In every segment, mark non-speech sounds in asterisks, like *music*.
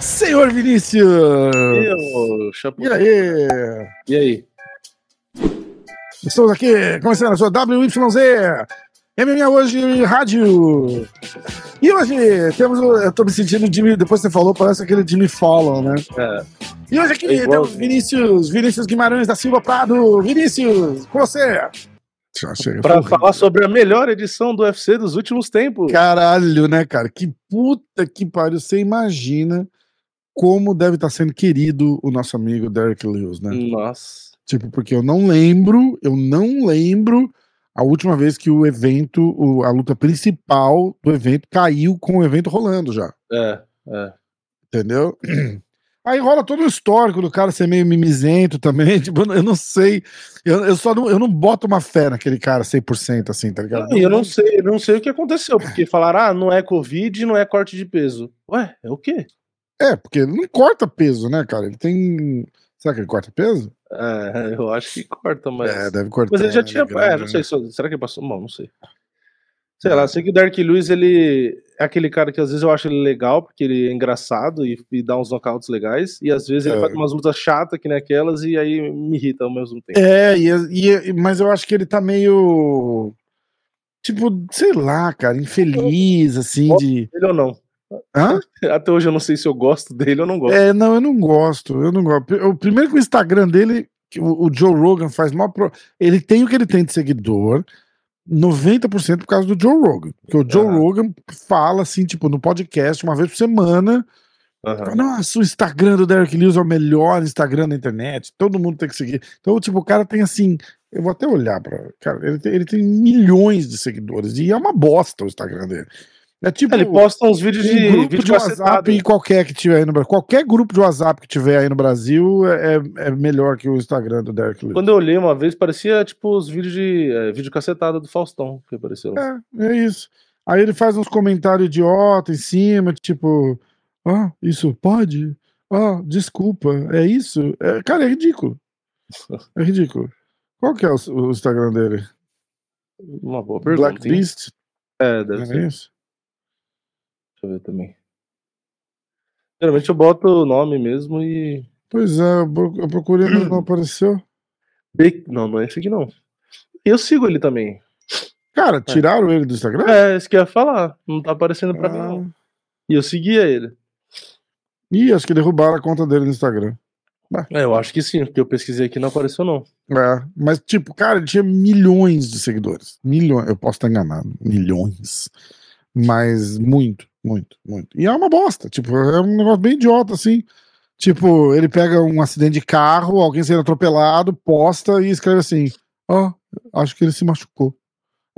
Senhor Vinícius! Eu, E aí? E aí? Estamos aqui começando a sua WYZ MMA hoje rádio. E hoje temos o. Eu tô me sentindo Jimmy. Depois que você falou, parece aquele Jimmy Fallon, né? É, E hoje aqui É temos Vinícius, Vinícius Guimarães da Silva Prado. Vinícius, com você. Achei, pra foi falar sobre a melhor edição do UFC dos últimos tempos. Caralho, né, cara? Que puta que pariu. Você imagina como deve estar sendo querido o nosso amigo Derek Lewis, né? Nossa. Tipo, porque eu não lembro, eu não lembro a última vez que o evento, o- a luta principal do evento caiu com o evento rolando já, É, é. entendeu? *clears throat* Aí rola todo o histórico do cara ser meio mimizento também, *laughs* tipo, eu não- não sei, eu, eu só não, eu não boto uma fé naquele cara 100% assim, tá ligado? E eu não sei, eu não sei o que aconteceu, porque falaram, ah, não é Covid, não é corte de peso. Ué, é o quê? É, porque ele não corta peso, né, cara? Ele tem. Será que ele corta peso? É, eu acho que corta, mas. É, deve cortar. Mas ele já né, tinha. grande, É, não sei. né? só- Será que passou? Bom, não sei. Sei lá, sei que o Dark Lewis, ele é aquele cara que às vezes eu acho ele legal, porque ele é engraçado e, e dá uns knockouts legais, e às vezes ele É. faz umas lutas chatas que nem aquelas, e aí me irrita ao mesmo tempo. É, e, e- mas eu acho que ele tá meio. Tipo, sei lá, cara, infeliz, assim, de. Ele ou não? Hã? *laughs* Até hoje eu não sei se eu gosto dele ou não gosto. É, não, eu não gosto. Eu não gosto. O primeiro que o Instagram dele, que o, o Joe Rogan faz mal. Pro... Ele tem o que ele tem de seguidor, 90% por causa do Joe Rogan. Porque o Joe Aham. Rogan fala assim, tipo, no podcast, uma vez por semana. Aham. Nossa, o Instagram do Derek Lewis é o melhor Instagram da internet. Todo mundo tem que seguir. Então, tipo, o cara tem assim. Eu vou até olhar para. Cara, ele tem, ele tem milhões de seguidores. E é uma bosta o Instagram dele. É tipo. Ele posta uns vídeos um de grupo vídeo de WhatsApp e qualquer que tiver aí no Brasil. Qualquer grupo de WhatsApp que tiver aí no Brasil é, é melhor que o Instagram do Derek Lewis. Quando eu olhei uma vez, parecia tipo os vídeos de é, vídeo cacetado do Faustão que apareceu. É, é isso. Aí ele faz uns comentários idiota em cima, tipo, ah, isso pode? Ah, desculpa, é isso? É, cara, é ridículo. É ridículo. Qual que é o, o Instagram dele? Uma boa pergunta. Black hein? Beast? É, deve Não ser. é isso? Eu ver também. Geralmente eu boto o nome mesmo e. Pois é, eu pro- eu procurei, mas não *clears throat* apareceu. Be- Não, não é esse aqui não. Eu sigo ele também. Cara, tiraram ele do Instagram? É, isso que eu ia falar. Não tá aparecendo pra mim, Ah. não. E eu seguia ele. Ih, acho que derrubaram a conta dele no Instagram. É, eu acho que sim, porque eu pesquisei aqui e não apareceu, não. É, mas tipo, cara, ele tinha milhões de seguidores. Milhões, eu posso estar enganado, milhões. Mas muito, muito, muito. E é uma bosta, tipo, é um negócio bem idiota, assim. Tipo, ele pega um acidente de carro, alguém sendo atropelado, posta e escreve assim: Ó, acho que ele se machucou.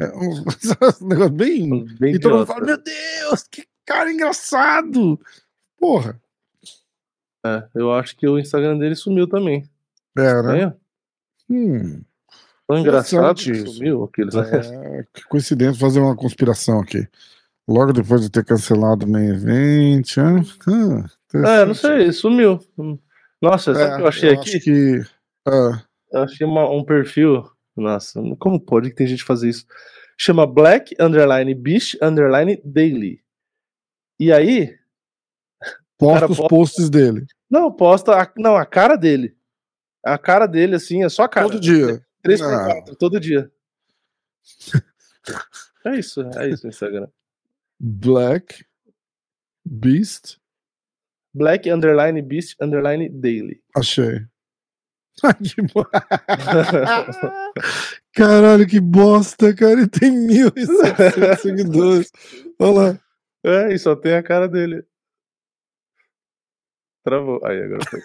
É um, *laughs* um negócio bem. Bem E todo mundo idiota. fala: Meu Deus, que cara engraçado! Porra. É, eu acho que o Instagram dele sumiu também. É, né? É, Hum. tão engraçado que sumiu aqueles. É, *laughs* que coincidência fazer uma conspiração aqui. Logo depois de ter cancelado o main event. hein? Ah, É, não sei, sumiu. Nossa, sabe o que eu achei eu aqui? Acho que. ah, Eu achei uma- um perfil. Nossa, como pode que tem gente fazer isso? Chama Black Underline Beast Underline Daily. E aí, posta os posta- posts dele. não, posta. A, não, a cara dele. A cara dele, assim, é só a cara. Todo dia. 3 por Não. 4, todo dia. *laughs* É isso, é isso Instagram. Black Beast. Black Underline Beast Underline Daily. Achei. *laughs* Ai, que bo- *laughs* Caralho, que bosta, cara. Ele tem 1.700 *laughs* seguidores. Olha lá. É, e só tem a cara dele. Travou. Aí, agora foi.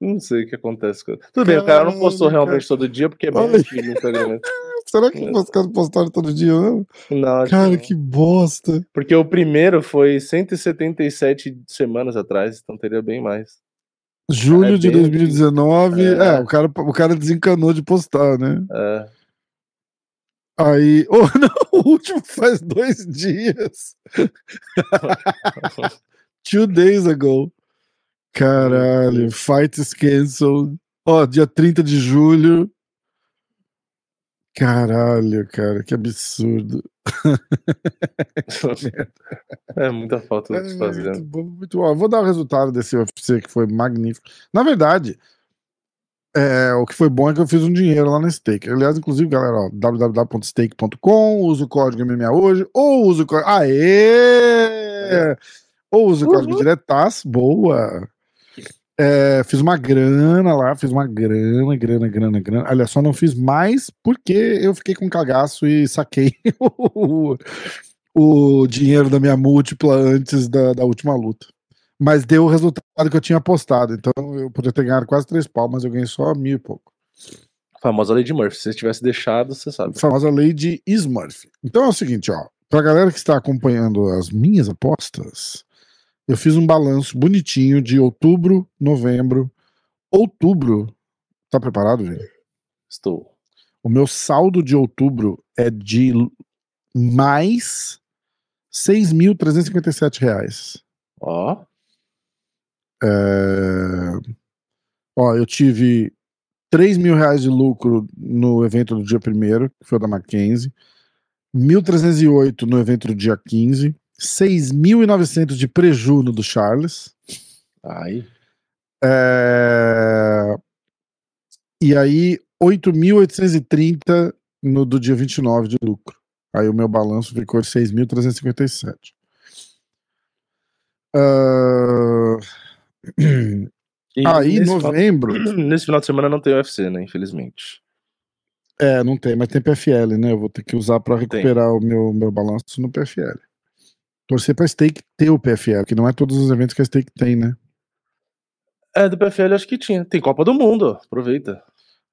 Não sei o que acontece. Tudo bem, o cara não postou realmente todo dia, porque é bem antigo no Instagram. Será que os caras postaram todo dia mesmo? Não, Cara, não. que bosta. Porque o primeiro foi 177 semanas atrás, então teria bem mais. Julho É de bem- 2019. É, É. o, cara, o cara desencanou de postar, né? É, Aí. *laughs* Oh, não, o último faz dois dias. *laughs* Two days ago. Caralho, fight is canceled. Ó, dia 30 de julho. Caralho, cara, que absurdo. *laughs* é muita falta É, de fazer. muito bom, muito bom. Vou dar o resultado desse UFC que foi magnífico. Na verdade, é, o que foi bom é que eu fiz um dinheiro lá na Stake. Aliás, inclusive, galera, www.stake.com, usa o código MMA hoje, ou usa o código. Aê! Ou usa o código. Diretas, boa. É, fiz uma grana lá, fiz uma grana, grana, grana, grana. Olha, só não fiz mais porque eu fiquei com cagaço e saquei *laughs* o, o dinheiro da minha múltipla antes da, da última luta. Mas deu o resultado que eu tinha apostado. Então eu podia ter ganhado quase três pau, mas eu ganhei só mil e pouco. A famosa Lady Murphy. Se você tivesse deixado, você sabe. A famosa lei de Smurf. Então é o seguinte, ó. Pra galera que está acompanhando as minhas apostas, eu fiz um balanço bonitinho de outubro, novembro, outubro. Tá preparado, gente? Estou. O meu saldo de outubro é de mais 6.357 reais. Ó. É... Ó, eu tive 3 mil reais de lucro no evento do dia 1 que foi o da Mackenzie, 1.308 no evento do dia 15, 6.900 de preju no do Charles, Aí. é... e aí 8.830 no do dia 29 de lucro. Aí o meu balanço ficou de 6.357. Ah, E Aí, final, novembro. *clears throat* nesse final de semana não tem UFC, né? Infelizmente. É, não tem, mas tem PFL, né? Eu vou ter que usar pra recuperar o meu, meu balanço no PFL. Torcer pra Stake ter o PFL, que não é todos os eventos que a Stake tem, né? É, do PFL acho que tinha. Tem Copa do Mundo, aproveita.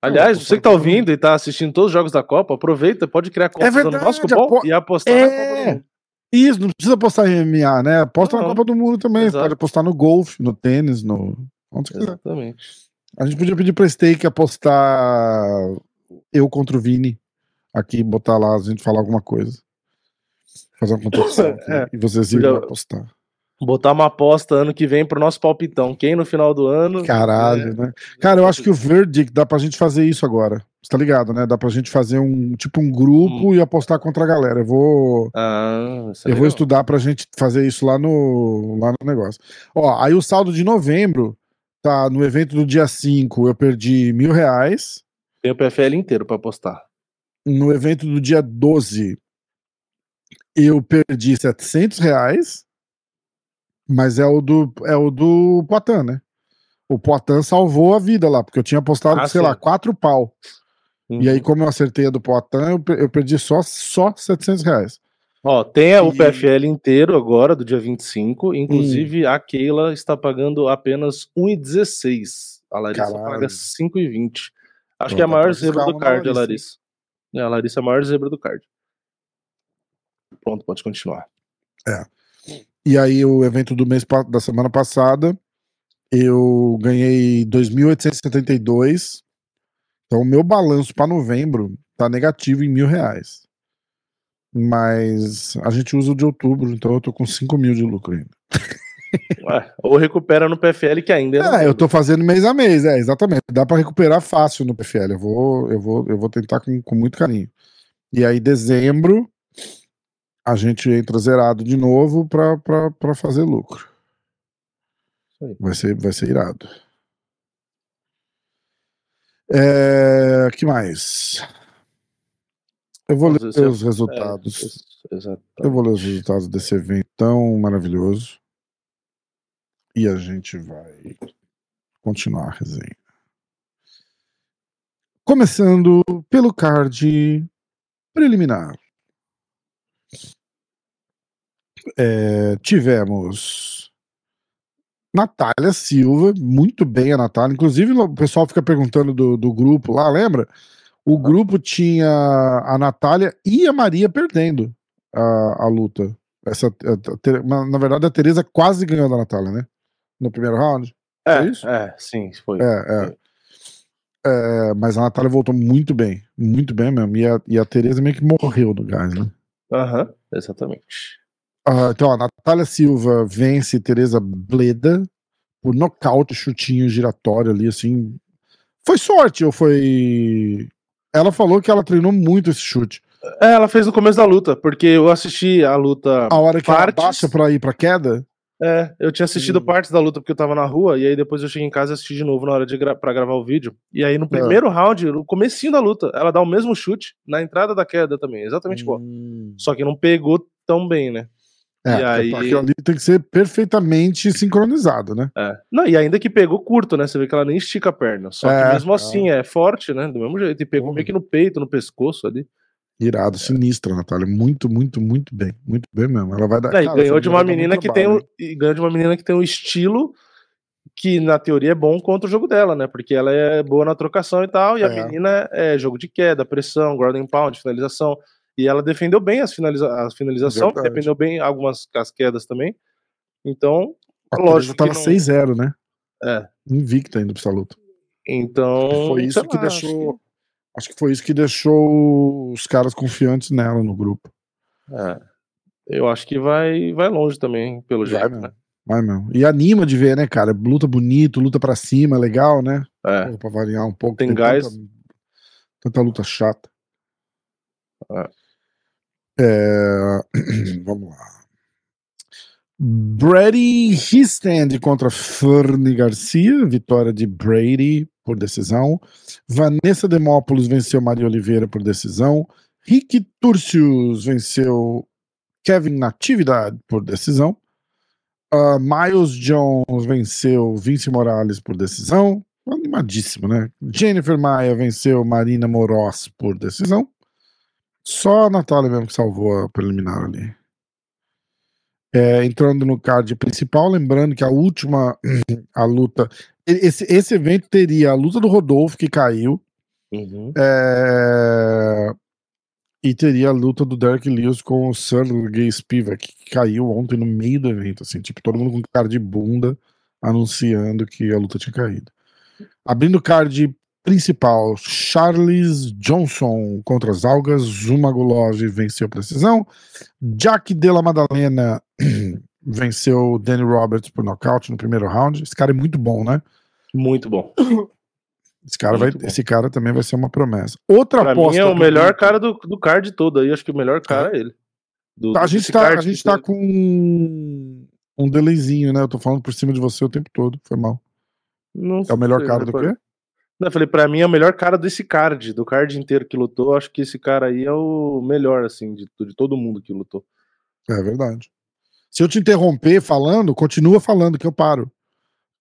Aliás, você que tá ouvindo e tá assistindo todos os jogos da Copa, aproveita, pode criar conta usando o verdade, nosso cupom apo- e apostar na É. Copa do Mundo. Isso, não precisa apostar em MMA, né? Aposta na Não. Copa do Mundo também. Exato. Pode apostar no golfe, no tênis, no. Onde você quiser. Exatamente. A gente podia pedir pra Stake apostar eu contra o Vini aqui, botar lá, a gente falar alguma coisa. Fazer uma competição. *laughs* É. E vocês irem apostar. Botar uma aposta ano que vem pro nosso palpitão. Quem no final do ano. Caralho, É. né? Cara, eu acho que o Verdict dá pra gente fazer isso agora. Você tá ligado, né? Dá pra gente fazer um tipo um grupo e apostar contra a galera. Eu vou. Ah, é Eu vou estudar pra gente fazer isso lá no, lá no negócio. Ó, aí o saldo de novembro, tá? No evento do dia 5, eu perdi mil reais. Tem o PFL inteiro pra apostar. No evento do dia 12, eu perdi 700 reais. Mas é o do, é o do Poitin, né? O Poitin salvou a vida lá, porque eu tinha apostado, Ah, sei sim. lá, quatro pau. E aí, Uhum. como eu acertei a do Poitin, eu, per- eu perdi só, só 700 reais. Ó, tem o E- PFL inteiro agora, do dia 25. Inclusive, Hum. a Keila está pagando apenas 1,16. A Larissa Caralho. paga 5,20. Acho que é a pra maior zebra do card, a Larissa, Larissa. É, a Larissa é a maior zebra do card. Pronto, pode continuar. E aí, o evento do mês da semana passada, eu ganhei 2.872. Então, o meu balanço para novembro tá negativo em mil reais. Mas a gente usa o de outubro, então eu tô com 5 mil de lucro ainda. *laughs* Ué, ou recupera no PFL que ainda é É, eu tô fazendo mês a mês, é, exatamente. Dá pra recuperar fácil no PFL. Eu vou, eu vou, eu vou tentar com, com muito carinho. E aí, dezembro, a gente entra zerado de novo pra fazer lucro. Vai ser, vai ser irado. É, que mais? Eu vou Mas ler é- os resultados. É. Eu vou ler os resultados desse evento tão maravilhoso. E a gente vai continuar a resenha. Começando pelo card preliminar. É, tivemos Natália Silva, muito bem a Natália. Inclusive, o pessoal fica perguntando do, do grupo lá, lembra? O grupo tinha a Natália e a Maria perdendo a, a luta. Essa, a- a na, verdade, a Tereza quase ganhou da Natália, né? No primeiro round. É, é isso? é, sim, foi. É, é. É, mas a Natália voltou muito bem, muito bem mesmo. E a, e a Tereza meio que morreu no gás, né? Aham, exatamente. Ah, então, a Natália Silva vence Tereza Bleda por nocaute, chutinho giratório ali, assim. Foi sorte ou foi. Ela falou que ela treinou muito esse chute. É, ela fez no começo da luta, porque eu assisti a luta. A hora que partes, ela baixa pra ir pra queda? É, eu tinha assistido hum. partes da luta porque eu tava na rua, e aí depois eu cheguei em casa e assisti de novo na hora de gra pra gravar o vídeo. E aí no é. primeiro é. round, no comecinho da luta, ela dá o mesmo chute na entrada da queda também, exatamente igual. Hum. Só que não pegou tão bem, né? É, e aí... ali tem que ser perfeitamente sincronizado, né? É. Não, e ainda que pegou curto, né? Você vê que ela nem estica a perna. Só é, que mesmo assim é forte, né? Do mesmo jeito. E pegou meio que no peito, no pescoço ali. Irado, sinistra, Natália. Muito, muito, muito bem. Muito bem mesmo. Ela vai dar. É, cara, ganhou de uma menina que tem um, e ganhou de uma menina que tem um estilo que na teoria é bom contra o jogo dela, né? Porque ela é boa na trocação e tal, e é. a menina é jogo de queda, pressão, ground pound, finalização. E ela defendeu bem as, finaliza as finalização, defendeu bem algumas as quedas também. Então, a lógico. Tava não... 6-0, né? É. Invicta ainda luta. Então. Foi isso que lá, deixou. Acho que foi isso que deixou os caras confiantes nela no grupo. É. Eu acho que vai, vai longe também, pelo vai jeito, né? Vai mesmo. E anima de ver, né, cara? Luta bonito, luta pra cima, legal, né? É. Pô, pra variar um pouco. Tem, tem gás. Tanta, tanta, luta chata. É. É... *clears throat* Vamos lá. Brady Histand contra Fernie Garcia, vitória de Brady por decisão. Vanessa Demópolis venceu Maria Oliveira por decisão. Rick Turcius venceu Kevin Natividade por decisão. Uh, Miles Jones venceu Vince Morales por decisão. Animadíssimo, né? Jennifer Maia venceu Marina Moros por decisão. Só a Natália mesmo que salvou a preliminar ali. É, entrando no card principal, lembrando que a última *clears throat* a luta. Esse, esse evento teria a luta do Rodolfo, que caiu. Uhum. É, e teria a luta do Derek Lewis com o Sergei Spivak, que caiu ontem no meio do evento. Assim, tipo, todo mundo com cara de bunda anunciando que a luta tinha caído. Abrindo o card principal, Charles Johnson contra as algas, Zumagulov venceu precisão, Jack Della Madalena *clears throat* venceu Danny Roberts por nocaute no primeiro round. Esse cara é muito bom, né? Muito bom. *coughs* Esse cara, vai, esse cara também vai ser uma promessa. Outra pra aposta. Mim é o melhor cara do, do card todo aí. Acho que o melhor cara é, é ele. Do, a, gente tá, a gente tá com um delayzinho, né? Eu tô falando por cima de você o tempo todo. Foi mal. Não é o melhor cara do quê? Não, eu falei, pra mim é o melhor cara desse card, do card inteiro que lutou. Acho que esse cara aí é o melhor, assim, de, de todo mundo que lutou. É verdade. Se eu te interromper falando, continua falando que eu paro.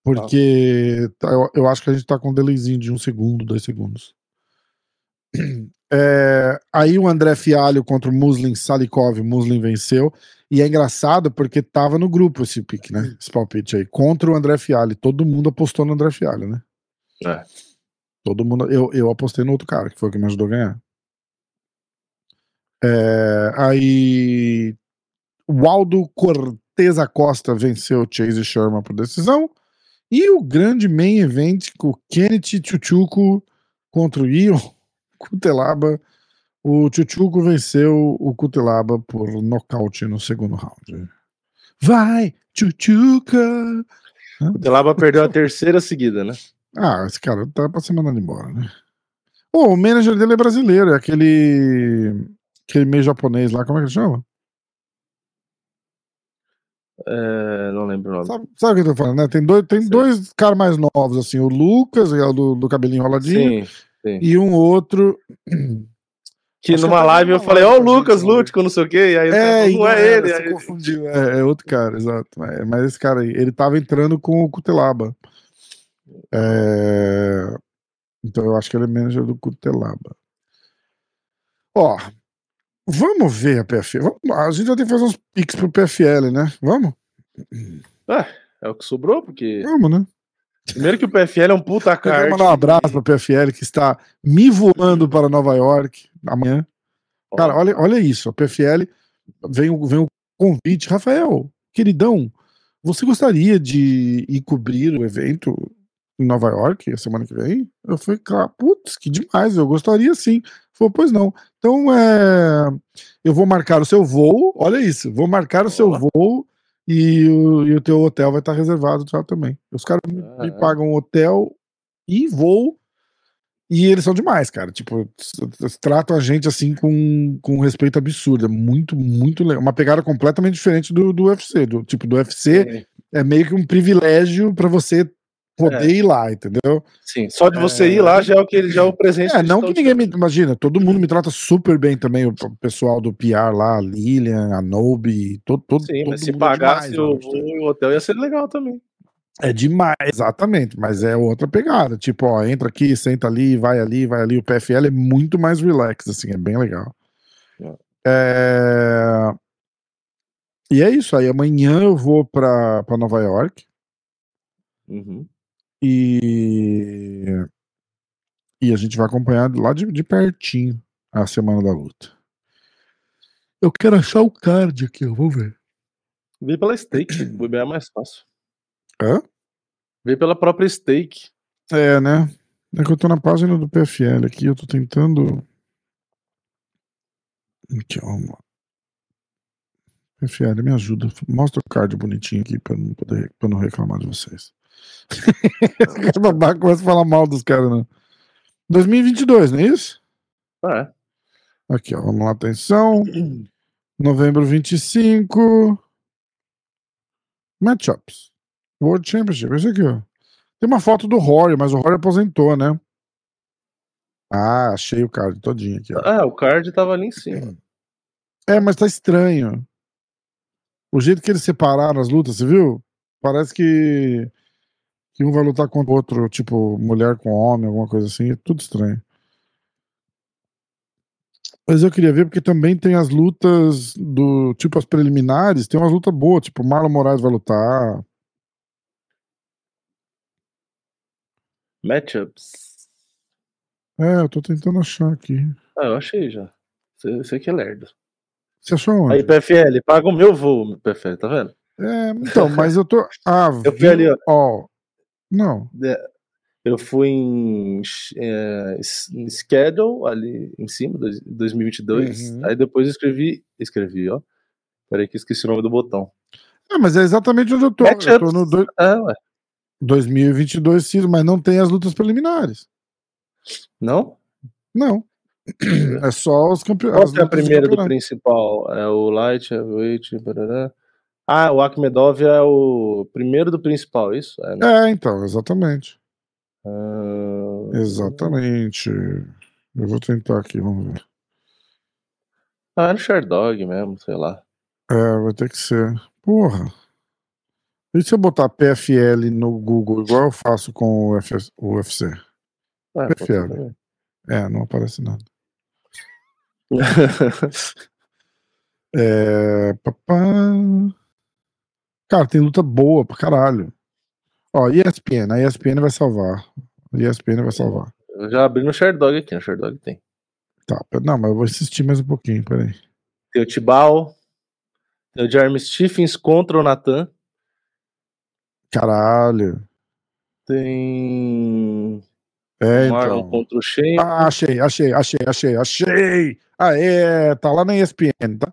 Porque tá. eu, eu, acho que a gente tá com um delayzinho de um segundo, dois segundos. É, aí o André Fialho contra o Muslin Salikov, o Muslin venceu. E é engraçado porque tava no grupo esse pique, né? Esse palpite aí. Contra o André Fialho. Todo mundo apostou no André Fialho, né? É. Todo mundo. Eu, eu apostei no outro cara, que foi o que me ajudou a ganhar. É, aí. O Aldo Cortez Acosta venceu Chase Sherman por decisão. E o grande main event com o Kenneth Chuchuco contra o Ion *laughs* Kutelaba. O Chuchuco venceu o Kutelaba por nocaute no segundo round. Vai, Chuchuca! O Kutelaba perdeu a terceira seguida, né? Ah, esse cara tá pra ser mandado embora, né? Oh, o manager dele é brasileiro, é aquele. aquele meio japonês lá, como é que chama? É, não lembro o nome. Sabe, sabe o que eu tô falando, né? Tem dois, tem dois caras mais novos, assim, o Lucas, é o do, do cabelinho enroladinho, sim, sim. e um outro. *clears throat* Que Acho numa que live eu falei, ó, oh, o Lucas Lútico, não sei o quê, e aí é, não é ele. Aí... confundiu, é, é, outro cara, exato. Mas, mas esse cara aí, ele tava entrando com o Cutelaba. É... Então eu acho que ele é manager do Cutelaba. Ó, vamos ver a PFL. A gente já tem que fazer uns pics pro PFL, né? Vamos? É, é o que sobrou, porque. Vamos, né? Primeiro que o PFL é um puta cara. Quero mandar um abraço pro PFL que está me voando para Nova York amanhã. Cara, olha, olha isso. A PFL vem, vem o convite. Rafael, queridão, você gostaria de ir cobrir o evento em Nova York a semana que vem? Eu falei, cara, putz, que demais, eu gostaria sim. Falou, pois não. Então, é, eu vou marcar o seu voo, olha isso, vou marcar o seu voo e o, e o teu hotel vai estar reservado já também. Os caras me, me pagam hotel e voo E eles são demais, cara. Tipo, tratam a gente assim com, com respeito absurdo. É muito, muito legal. Uma pegada completamente diferente do, do UFC. Do, tipo, do UFC é, é meio que um privilégio para você poder é. ir lá, entendeu? Sim, só de você é... ir lá já é o que já é o presente. É, não que ninguém me imagina, todo mundo me trata super bem também, o pessoal do PR lá, a Lilian, a Nobe, todo, todo, Sim, todo mas se pagasse demais, o, o hotel ia ser legal também. É demais, exatamente, mas é outra pegada. Tipo, ó, entra aqui, senta ali, vai ali, vai ali. O PFL é muito mais relax, assim, é bem legal. É... É... E é isso. Aí amanhã eu vou pra Nova York. Uhum. E. E a gente vai acompanhar lá de, de pertinho a semana da luta. Eu quero achar o card aqui, ó, vamos ver. Vi pela stake, o é mais fácil. Hã? Veio pela própria stake. É, né? É que eu tô na página do PFL aqui, eu tô tentando. Aqui, vamos lá. PFL, me ajuda. Mostra o card bonitinho aqui pra não, poder, pra não reclamar de vocês. *laughs* Os babaca começa a falar mal dos caras, não. 2022, não é isso? É. Aqui, ó, vamos lá, atenção. Novembro 25. Matchups. World Championship, esse aqui, ó. Tem uma foto do Rory, mas o Rory aposentou, né? Ah, achei o card todinho aqui, ó. Ah, o card tava ali em cima. É, mas tá estranho. O jeito que eles separaram as lutas, você viu? Parece que, que um vai lutar contra o outro, tipo, mulher com homem, alguma coisa assim. É tudo estranho. Mas eu queria ver porque também tem as lutas do tipo as preliminares, tem umas lutas boas, tipo Marlon Moraes vai lutar, Matchups. É, eu tô tentando achar aqui. Ah, eu achei já. Você que é lerdo. Você achou onde? Aí, PFL, paga o meu voo, PFL, tá vendo? É, então, mas eu tô. Ah, *laughs* eu fui ali, ó. ó. Não. É, eu fui em, é, em schedule ali em cima, 2022. Uhum. Aí depois eu escrevi. Escrevi, ó. Peraí que esqueci o nome do botão. Ah, mas é exatamente onde eu tô. Matchups. Eu tô no. Do... É, ué. 2022 Ciro, mas não tem as lutas preliminares. Não? Não. É só os campeões. Qual é a primeira do principal? É o Light, Heavyweight, barará. Ah, o Akhmedov é o primeiro do principal, é isso? É, né? é então, exatamente. Uh... Exatamente. Eu vou tentar aqui, vamos ver. Ah, é no Sherdog mesmo, sei lá. É, vai ter que ser. Porra. E se eu botar PFL no Google, igual eu faço com o, UFC? É, PFL. É, não aparece nada. *laughs* é, papá. Cara, tem luta boa pra caralho. Ó, ESPN, a ESPN vai salvar. A ESPN vai salvar. Eu já abri no Sherdog aqui, no Sherdog tem. Tá, não, mas eu vou assistir mais um pouquinho, peraí. Tem o Tibal, tem o Jeremy Stephens contra o Nathan. Caralho. Tem. É, então. contra o Shane. Ah, achei, achei, achei, achei, achei. É, tá lá na ESPN, tá?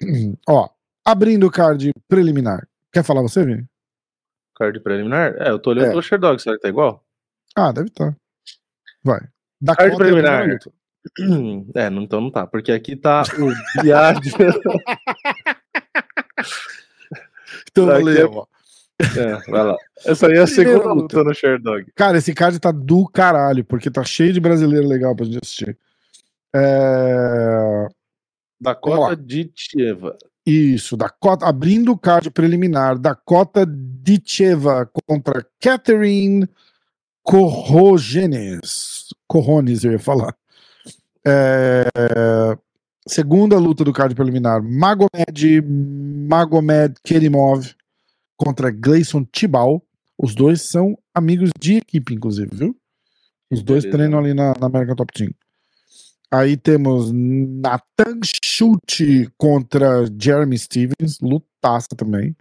*clears throat* Ó, abrindo o card preliminar. Quer falar você, Vini? Card preliminar? É, eu tô olhando é. pelo Sherdog, será que tá igual? Ah, deve estar. Tá. Vai. Da card preliminar. *clears throat* É, não, então não tá, porque aqui tá o Biard. *laughs* então, valeu, ó. É, vai lá. Essa aí é a segunda luta no Sherdog. Cara, esse card tá do caralho, porque tá cheio de brasileiro legal pra gente assistir. É... Dakota Ditcheva. Isso, Dakota, abrindo o card preliminar, Dakota Ditcheva contra Catherine Corrogenes. Corrones, eu ia falar. É... Segunda luta do card preliminar, Magomed Magomed Kerimov contra Gleison Tibal. Os dois são amigos de equipe, inclusive, viu? Os dois Beleza. treinam ali na, na American Top Team. Aí temos Nathan Schulte contra Jeremy Stevens, lutaça também.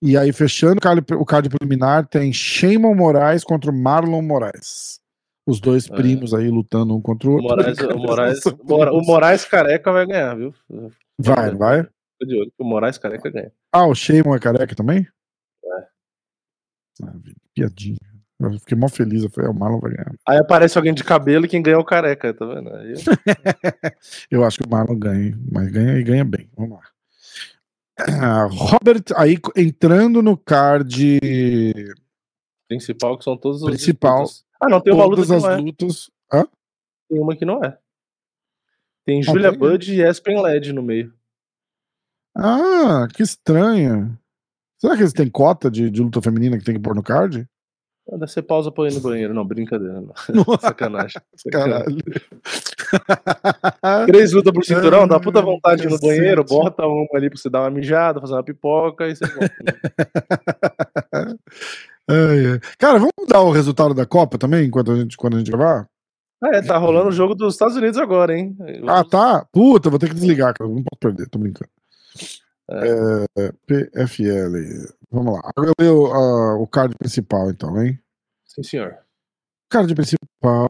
E aí, fechando o card, preliminar, tem Shimon Moraes contra Marlon Moraes. Os dois é. primos aí lutando um contra o outro. O Moraes, o *laughs* Moraes, o Moraes careca vai ganhar, viu? Vai, vai. Tô de olho que o Moraes careca ganha. Ah, o Sheaman é careca também? É. Ah, piadinha. Eu fiquei mó feliz. Eu falei, é, o Marlon vai ganhar. Aí aparece alguém de cabelo e quem ganha é o careca, tá vendo? Aí... *laughs* eu acho que o Marlon ganha, mas ganha e ganha bem. Vamos lá. *clears throat* Robert, aí entrando no card principal, que são todos os. Principal. Ah, não, tem uma luta que não é. lutas. Hã? Tem uma que não é. Tem Julia tem... Bud e Aspen Led no meio. Ah, que estranho. Será que eles têm cota de, de luta feminina que tem que pôr no card? Ser pausa pra ir no banheiro. Não, brincadeira. Não. *laughs* *laughs* Sacanagem. Sacanagem. Três lutas por cinturão, dá puta vontade de ir no banheiro, bota uma ali pra você dar uma mijada, fazer uma pipoca e você volta. *laughs* Cara, vamos dar o resultado da Copa também, enquanto a gente, quando a gente gravar? É, tá rolando o jogo dos Estados Unidos agora, hein? Ah, tá? Puta, vou ter que desligar, cara. Não posso perder, tô brincando. É. PFL. Vamos lá. Agora eu leio uh, o card principal, então, hein? Sim, senhor. Card principal.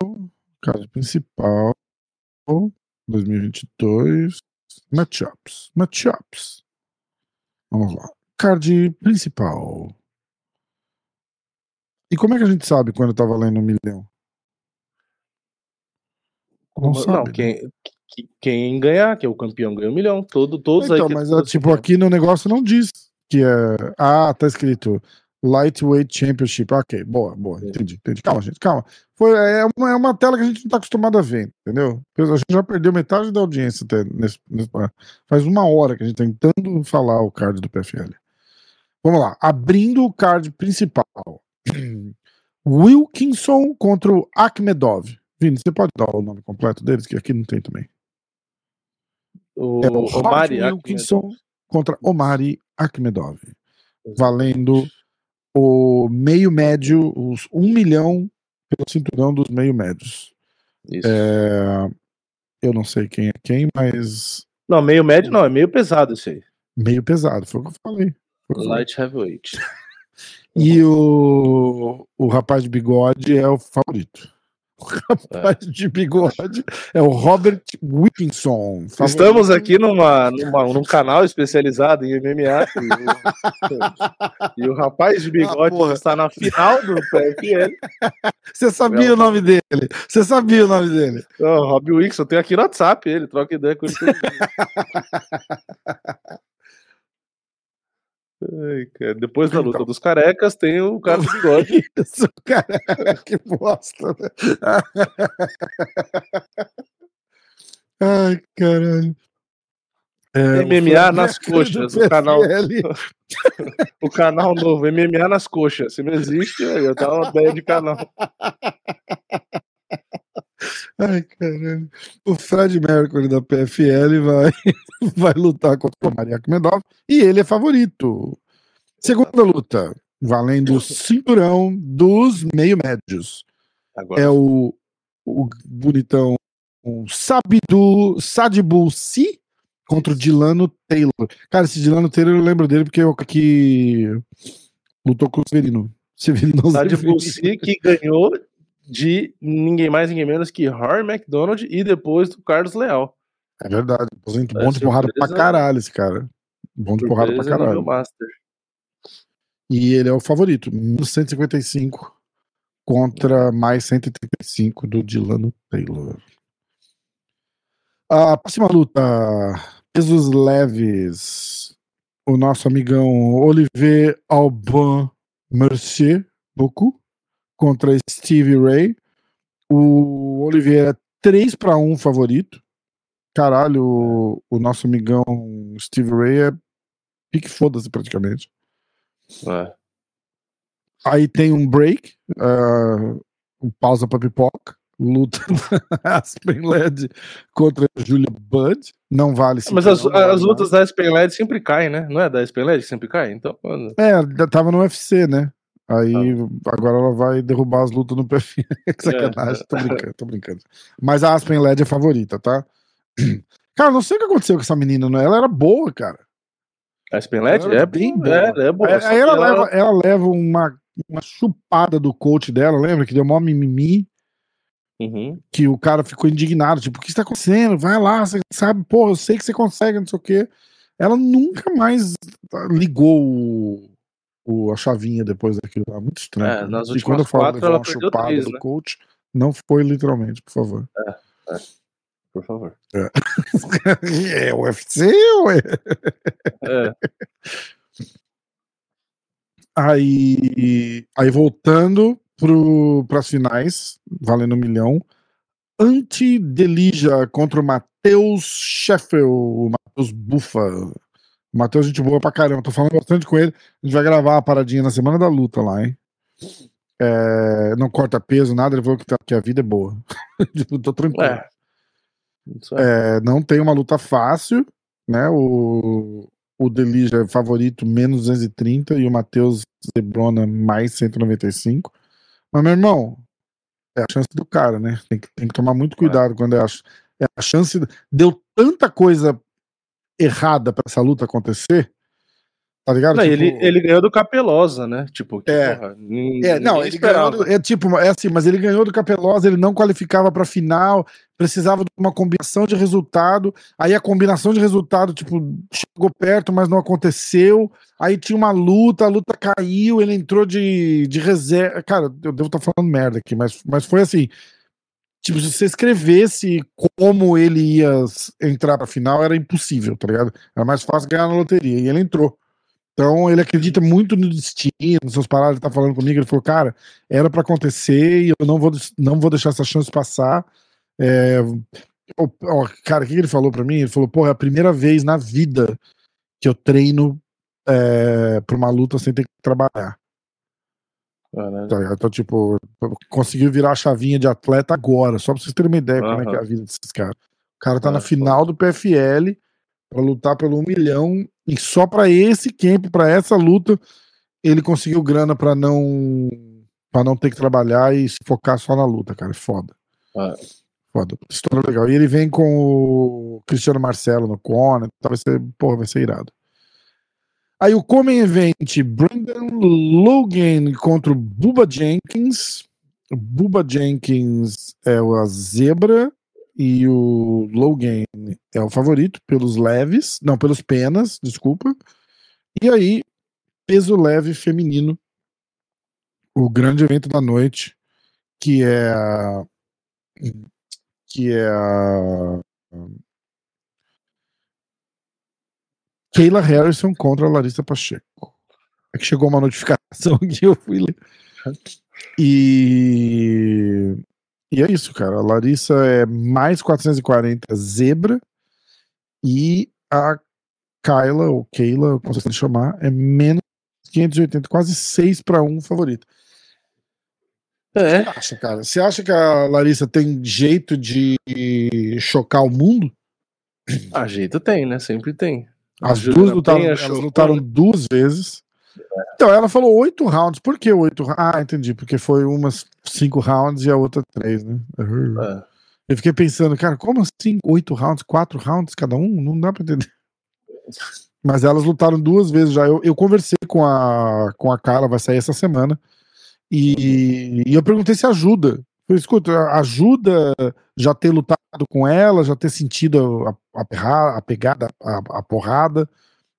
Card principal. 2022. Matchups. Matchups. Vamos lá. Card principal. E como é que a gente sabe quando tá valendo um milhão? Não, não sabe, quem, né? Quem ganhar, que é o campeão, ganha um milhão. Todo, todos então, aí. Mas, é, tipo, aqui no negócio não diz que é. Ah, tá escrito Lightweight Championship. Ok, boa, boa. Entendi, entendi. Calma, gente, calma. Foi, é, uma, é uma tela que a gente não tá acostumado a ver, entendeu? A gente já perdeu metade da audiência até nesse, nesse, faz uma hora que a gente tá tentando falar o card do PFL. Vamos lá. Abrindo o card principal. *clears throat* Wilkinson contra o Akhmedov. Vini, você pode dar o nome completo deles, que aqui não tem também. O, é o Omari Wilkinson Akhmedov. contra Omari Akhmedov. Valendo o meio médio, os um milhão pelo cinturão dos meio médios. Isso. É, eu não sei quem é quem, mas. Não, meio médio não, é meio pesado isso aí. Meio pesado, foi o que eu falei. Light heavyweight. *laughs* E o, o rapaz de bigode é o favorito. O rapaz é. de bigode é o Robert Wilkinson. Favorito. Estamos aqui numa, numa, num canal especializado em MMA. E o, *laughs* e o rapaz de bigode ah, está na final do PFL. Você sabia é o nome dele? Você sabia o nome dele? Oh, Rob Wilkinson, tem aqui no WhatsApp ele, troca ideia com ele. *laughs* Ai. Depois da luta então. dos carecas, tem o cara do bigode. *laughs* Isso, cara, que bosta. Né? Ai, caralho. É, MMA nas *laughs* coxas, o canal. *laughs* o canal novo, MMA nas coxas. Se não existe, eu tava ideia de canal. Ai, caralho. O Fred Mercury da PFL vai, *laughs* vai lutar contra o Maria Medov e ele é favorito. Segunda luta, valendo o cinturão dos meio médios. Agora. É o, o bonitão o Sabidu Sadibu Si contra o Dilano Taylor. Cara, esse Dilano Taylor eu lembro dele porque eu que lutou com o Severino. Severino Sadibu Si que ganhou de ninguém mais, ninguém menos que Harry McDonald e depois do Carlos Leal. É verdade. Bom de porrada pra caralho esse cara. Bom de porrada pra caralho. Master. E ele é o favorito. 155 contra mais 135 do Dilano Taylor. A próxima luta. Pesos leves. O nosso amigão Olivier Alban Mercier, beaucoup contra Steve Ray. O Oliveira é 3 para 1 favorito. Caralho, o, o, nosso amigão Steve Ray é pique foda-se praticamente. É. Aí tem um break, uh, um pausa pra pipoca, luta *laughs* Aspen Led contra Julia Budd. Não vale Mas as, vale as lutas da Aspen Led sempre caem, né? Não é da Aspen Led que sempre cai? Então, mano... É, tava no UFC, né? Aí tá. agora ela vai derrubar as lutas no perfil. *laughs* que sacanagem, é. tô brincando, tô brincando. Mas a Aspen Led é favorita, tá? *clears throat* Cara, não sei o que aconteceu com essa menina, não. Ela era boa, cara. A Aspen Led é bem boa. É, é boa. Aí, aí ela, ela... Leva, ela leva uma, uma chupada do coach dela, lembra? Que deu mó mimimi. Uhum. Que o cara ficou indignado, tipo, o que está acontecendo? Vai lá, você sabe, pô, eu sei que você consegue, não sei o quê. Ela nunca mais ligou o, a chavinha depois daquilo lá. Muito estranho. É, e quando eu falo levar uma chupada três, do né? coach, não foi literalmente, por favor. É, é. Por favor. É, *laughs* é UFC ou é? é. Aí, aí voltando para as finais, valendo um milhão. Anti-Delija contra o Matheus Scheffel, o Matheus Bufa. O Matheus, gente boa pra caramba. Tô falando bastante com ele. A gente vai gravar a paradinha na semana da luta lá, hein? É, não corta peso, nada. Ele falou que, tá, que a vida é boa. *laughs* Tô tranquilo. É. É, não tem uma luta fácil, né? O, o Delija é favorito menos 230 e o Matheus Zebrona mais 195. Mas, meu irmão, é a chance do cara, né? Tem que, tem que tomar muito cuidado é. quando é a, é a chance. Deu tanta coisa errada para essa luta acontecer Tá ligado? Não, tipo... ele, ele ganhou do Capelosa, né? Tipo, que, é. Porra, é, não, ele ganhou do, é tipo, é assim, mas ele ganhou do Capelosa, ele não qualificava pra final, precisava de uma combinação de resultado. Aí a combinação de resultado, tipo, chegou perto, mas não aconteceu. Aí tinha uma luta, a luta caiu, ele entrou de, de reserva. Cara, eu devo estar tá falando merda aqui, mas, mas foi assim. Tipo, se você escrevesse como ele ia entrar pra final, era impossível, tá ligado? Era mais fácil ganhar na loteria. E ele entrou. Então ele acredita muito no destino, nas suas palavras, ele tá falando comigo, ele falou, cara, era para acontecer e eu não vou, não vou deixar essa chance passar. É, ó, cara, o que ele falou para mim? Ele falou, porra, é a primeira vez na vida que eu treino é, pra uma luta sem ter que trabalhar. Então, então, tipo, conseguiu virar a chavinha de atleta agora, só pra vocês terem uma ideia uhum. como é que é a vida desses caras. O cara tá é, na final do PFL para lutar pelo um milhão e só para esse camp, para essa luta, ele conseguiu grana para não para não ter que trabalhar e se focar só na luta, cara. É foda. É. Foda. História legal. E ele vem com o Cristiano Marcelo no corner, então vai ser, porra, vai ser irado. Aí o Comem Event, Brandon Logan contra o Buba Jenkins. O Buba Jenkins é a zebra e o Logan é o favorito pelos leves, não, pelos penas, desculpa. E aí, peso leve feminino, o grande evento da noite, que é que é a Kayla Harrison contra Larissa Pacheco. É que chegou uma notificação *laughs* que eu fui ler. E e é isso, cara. A Larissa é mais 440 zebra e a Kyla, ou Keila, como você chamar, é menos 580, quase 6 para 1 favorito. É. Você acha, cara? Você acha que a Larissa tem jeito de chocar o mundo? A jeito tem, né? Sempre tem. As duas lutaram, elas lutaram duas vezes. Então, ela falou oito rounds. Por que oito Ah, entendi. Porque foi umas cinco rounds e a outra três, né? É. Eu fiquei pensando, cara, como assim oito rounds, quatro rounds cada um? Não dá pra entender. Mas elas lutaram duas vezes já. Eu, eu conversei com a, com a Carla, vai sair essa semana. E, e eu perguntei se ajuda. Eu escuta, ajuda já ter lutado com ela, já ter sentido a, a, a pegada, a, a porrada.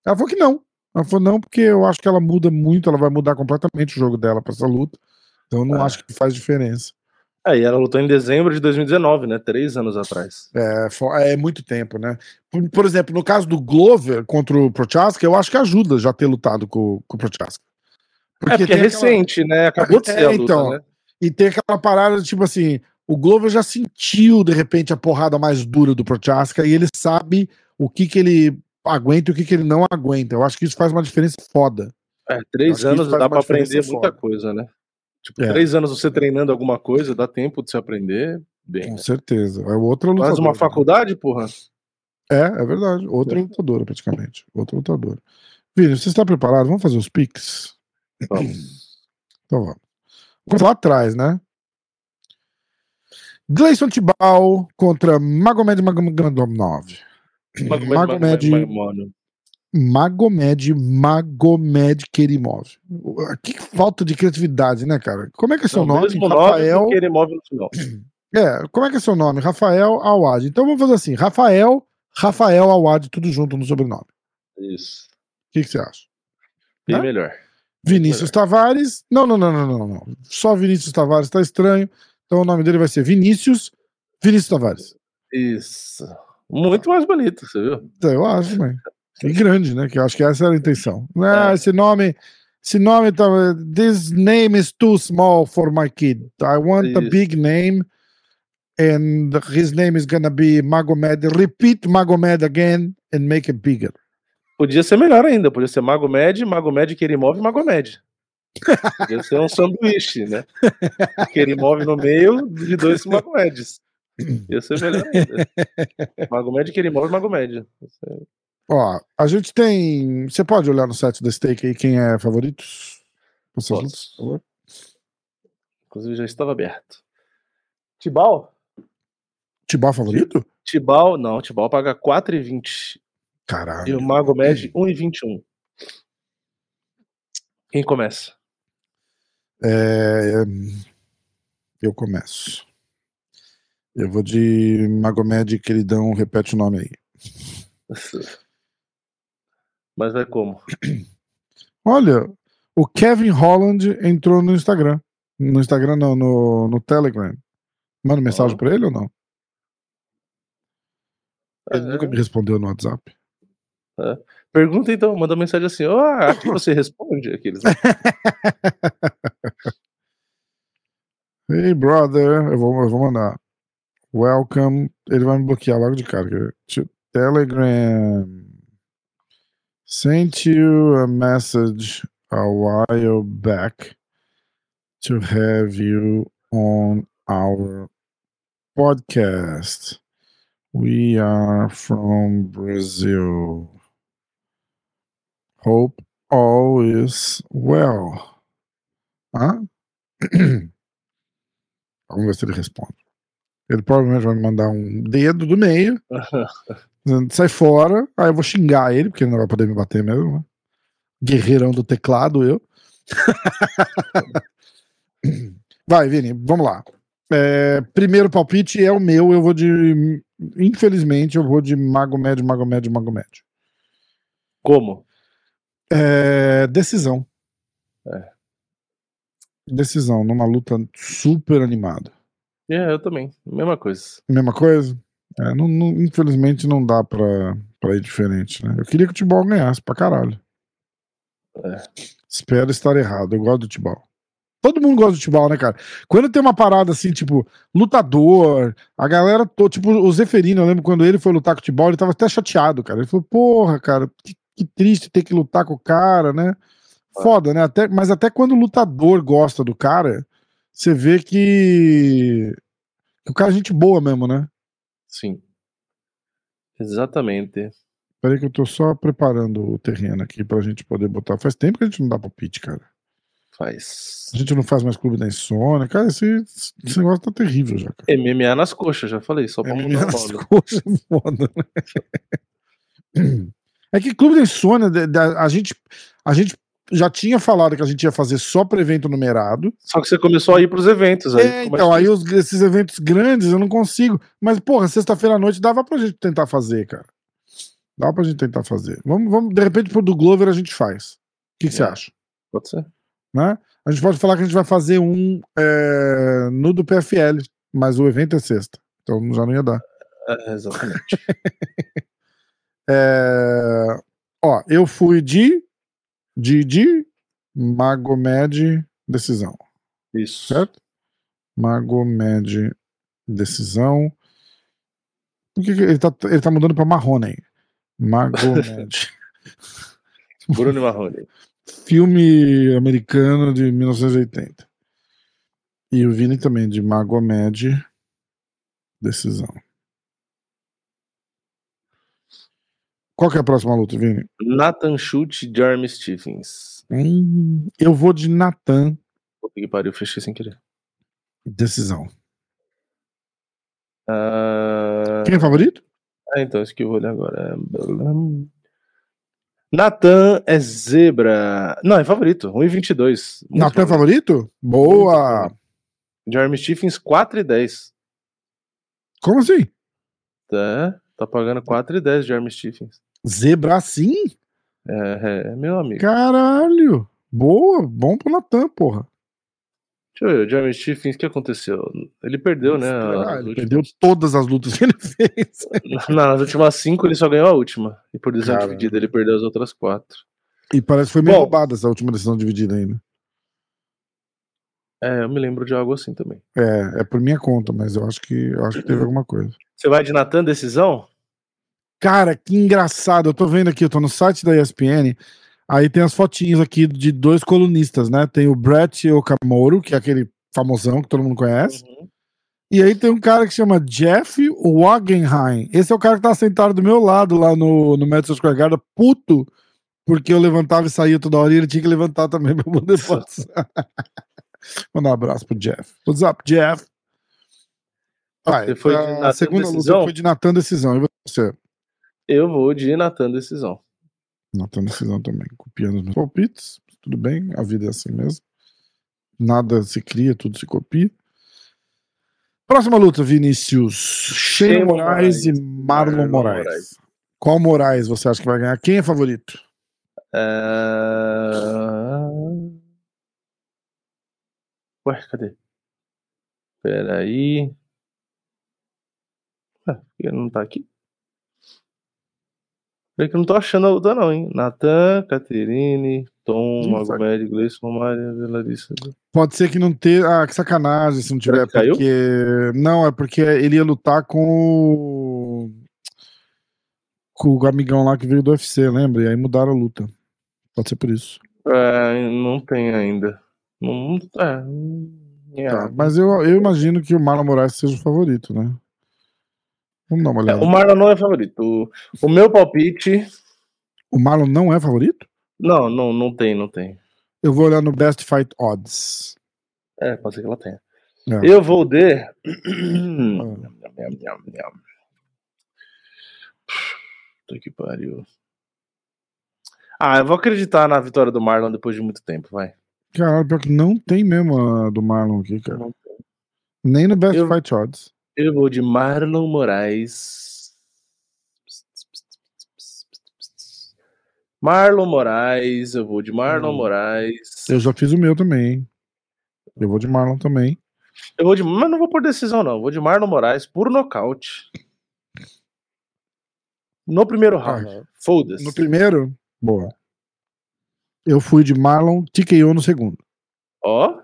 Ela falou que não. Ela falou, não, porque eu acho que ela muda muito, ela vai mudar completamente o jogo dela para essa luta. Então eu não é. acho que faz diferença. É, e ela lutou em dezembro de 2019, né? Três anos atrás. É, é muito tempo, né? Por, por, exemplo, no caso do Glover contra o Prochaska, eu acho que ajuda já ter lutado com, com o Prochaska. Porque é, porque é recente, aquela... né? Acabou de *laughs* é, ser é, luta, então, né? E tem aquela parada, tipo assim, o Glover já sentiu, de repente, a porrada mais dura do Prochaska e ele sabe o que que ele aguenta e o que, que ele não aguenta. Eu acho que isso faz uma diferença foda. É, três anos dá para aprender muita coisa, né? Tipo, é. três anos você treinando alguma coisa, dá tempo de se aprender bem. Com né? certeza. É outra lutadora. Faz uma né? faculdade, porra? É, é verdade. Outra é. lutadora, praticamente. Outra lutadora. Vini, você está preparado? Vamos fazer os pics? Vamos. Então vamos. Vamos lá atrás, né? Gleison Tibal contra Magomed Magomedov. Magomed, Magomed, Magomed Kerimov. Que falta de criatividade, né, cara? Como é que é seu Não, nome? Rafael. Kerimov no final. É, como é que é seu nome? Rafael Awad. Então vamos fazer assim: Rafael, Rafael Awad, tudo junto no sobrenome. Isso. O que, que você acha? Bem né? melhor. Vinícius Tavares. Não, não, não, não, não, não. Só Vinícius Tavares tá estranho. Então o nome dele vai ser Vinícius Vinícius Tavares. Isso. Muito mais bonito, você viu? Eu acho, mãe. E grande, né? Que eu acho que essa era a intenção. Ah, é. esse nome. Esse nome tá. This name is too small for my kid. I want Isso. a big name. And his name is gonna be Magomed. Repeat Magomed again and make it bigger. Podia ser melhor ainda, podia ser Magomed, Magomed Kerimov e Magomed. Podia ser um sanduíche, né? Kerimov no meio de dois Magomedes. Ia ser melhor ainda. Magomed, Kerimov e Magomed. Ó, a gente tem. Você pode olhar no site da Stake aí quem é favoritos? Posso. Inclusive já estava aberto. Tibal? Tibal favorito? Tibal, não, Tibal paga 4,20. Caralho. E o Mago Med 1,21. Quem começa? É... Eu começo. Eu vou de Magomed, queridão, repete o nome aí. *laughs* Mas vai como? *clears throat* Olha, o Kevin Holland entrou no Instagram. No Instagram, não, no, no Telegram. Manda mensagem oh. pra ele ou não? Ele é. nunca me respondeu no WhatsApp. É. Pergunta então, manda mensagem assim, ó, oh, que você responde aqueles. *laughs* hey brother, eu vou, eu vou mandar. Welcome. Ele vai me bloquear logo de cara. Telegram. Sent you a message a while back to have you on our podcast. We are from Brazil. Hope all is well. Hã? *clears throat* Vamos ver se ele responde. Ele provavelmente vai me mandar um dedo do meio. *laughs* sai fora. Aí eu vou xingar ele, porque ele não vai poder me bater mesmo. Né? Guerreirão do teclado, eu. *laughs* vai, Vini, vamos lá. É, primeiro palpite é o meu. Eu vou de. Infelizmente, eu vou de Mago Médio, Mago Médio, Mago Médio. Como? É, decisão. É. Decisão, numa luta super animada. É, eu também. Mesma coisa. Mesma coisa? É, não, não, infelizmente não dá pra, pra ir diferente, né? Eu queria que o Tibol ganhasse pra caralho. É. Espero estar errado. Eu gosto do Tibol. Todo mundo gosta do Tibal, né, cara? Quando tem uma parada assim, tipo, lutador, a galera, tô, tipo, o Zeferino, eu lembro quando ele foi lutar com o Tibal, ele tava até chateado, cara. Ele falou, porra, cara, que, que triste ter que lutar com o cara, né? Foda, né? Até, mas até quando o lutador gosta do cara, você vê que, que o cara é gente boa mesmo, né? Sim. Exatamente. Peraí que eu tô só preparando o terreno aqui pra gente poder botar. Faz tempo que a gente não dá palpite, cara. Faz. A gente não faz mais clube da insônia. Cara, esse, esse negócio tá terrível já, cara. MMA nas coxas, já falei, só pra MMA nas coxas é foda, né? *laughs* É que clube da insônia, a gente, a gente já tinha falado que a gente ia fazer só para evento numerado. Só que você começou a ir para os eventos. Aí, é, então, aí os, esses eventos grandes eu não consigo. Mas, porra, sexta-feira à noite dava pra gente tentar fazer, cara. Dava pra gente tentar fazer. Vamos, vamos de repente, pro do Glover a gente faz. O que, que é. você acha? Pode ser. Né? A gente pode falar que a gente vai fazer um é, no do PFL, mas o evento é sexta. Então já não ia dar. É, exatamente. *laughs* é, ó, eu fui de Didi, Magomed, decisão. Isso. Certo? Magomed, decisão. Por que, que ele, tá, ele tá mudando pra Marrone? Magomed. *laughs* Bruno Marrone. Filme americano de 1980. E o Vini também, de Magomed, decisão. Qual que é a próxima luta, Vini? Nathan Schultz e Jeremy Stephens. Hum, eu vou de Nathan. Puta que pariu, fechei sem querer. Decisão. Uh... Quem é favorito? Ah, então, acho que eu vou olhar agora. Nathan é zebra. Não, é favorito. 1,22. Nathan é favorito? Boa! Jeremy Stephens, 4,10. Como assim? Tá. Tá pagando 4,10 Jeremy Stephens. Zebra sim? É, é, é, meu amigo. Caralho! Boa, bom pro Natan, porra. Deixa eu ver, o Jeremy Stephens, o que aconteceu? Ele perdeu, né? Ah, ele perdeu todas as lutas que ele fez. Nas últimas cinco, ele só ganhou a última. E por decisão Cara, dividida, ele perdeu as outras quatro. E parece que foi meio roubada essa última decisão dividida ainda. É, eu me lembro de algo assim também. É, é por minha conta, mas eu acho que eu acho que teve *clears throat* alguma coisa. Você vai de Natan decisão? Cara, que engraçado. Eu tô vendo aqui, eu tô no site da ESPN. Aí tem as fotinhas aqui de dois colunistas, né? Tem o Brett Okamoro, que é aquele famosão que todo mundo conhece. Uhum. E aí tem um cara que chama Jeff Wagenheim. Esse é o cara que tá sentado do meu lado lá no, no Madison Square Garden, puto, porque eu levantava e saía toda hora e ele tinha que levantar também pra poder *laughs* passar. Mandar um abraço pro Jeff. What's up, Jeff? Vai, foi a segunda decisão? luta foi de Natan Decisão. E você? Eu vou de Natan Decisão. Natan Decisão também. Copiando os meus palpites. Tudo bem, a vida é assim mesmo. Nada se cria, tudo se copia. Próxima luta, Vinícius. Shane Moraes, Moraes, e Marlon Moraes. Moraes. Qual Moraes você acha que vai ganhar? Quem é favorito? Uh... Ué, cadê? Peraí. Ah, ele não tá aqui? Peraí que eu não tô achando a luta não, hein? Natan, Caterine, Tom, Magomed, Gleison, Maria, Larissa. Pode ser que não ter. Ah, que sacanagem se não tiver, porque. Caiu? Não, é porque ele ia lutar com o. Com o amigão lá que veio do UFC, lembra? E aí mudaram a luta. Pode ser por isso. É, não tem ainda. Não, é, é. Tá, mas eu, eu imagino que o Marlon Moraes seja o favorito, né? Vamos dar uma olhada. É, o Marlon não é favorito. O, o meu palpite. O Marlon não é favorito? Não, não, não tem, não tem. Eu vou olhar no Best Fight Odds. É, pode ser que ela tenha. É. Eu vou de. Ah. Puta que pariu. Ah, eu vou acreditar na vitória do Marlon depois de muito tempo, vai. Caralho, pior que não tem mesmo a do Marlon aqui, cara. Nem no Best eu, Fight Odds. Eu vou de Marlon Moraes. Marlon Moraes, eu vou de Marlon hum. Moraes. Eu já fiz o meu também, hein? Eu vou de Marlon também. Eu vou de. Mas não vou por decisão, não. Eu vou de Marlon Moraes por nocaute. No primeiro round. Ah, Foda-se. No primeiro? Boa. Eu fui de Marlon TKO no segundo. Ó.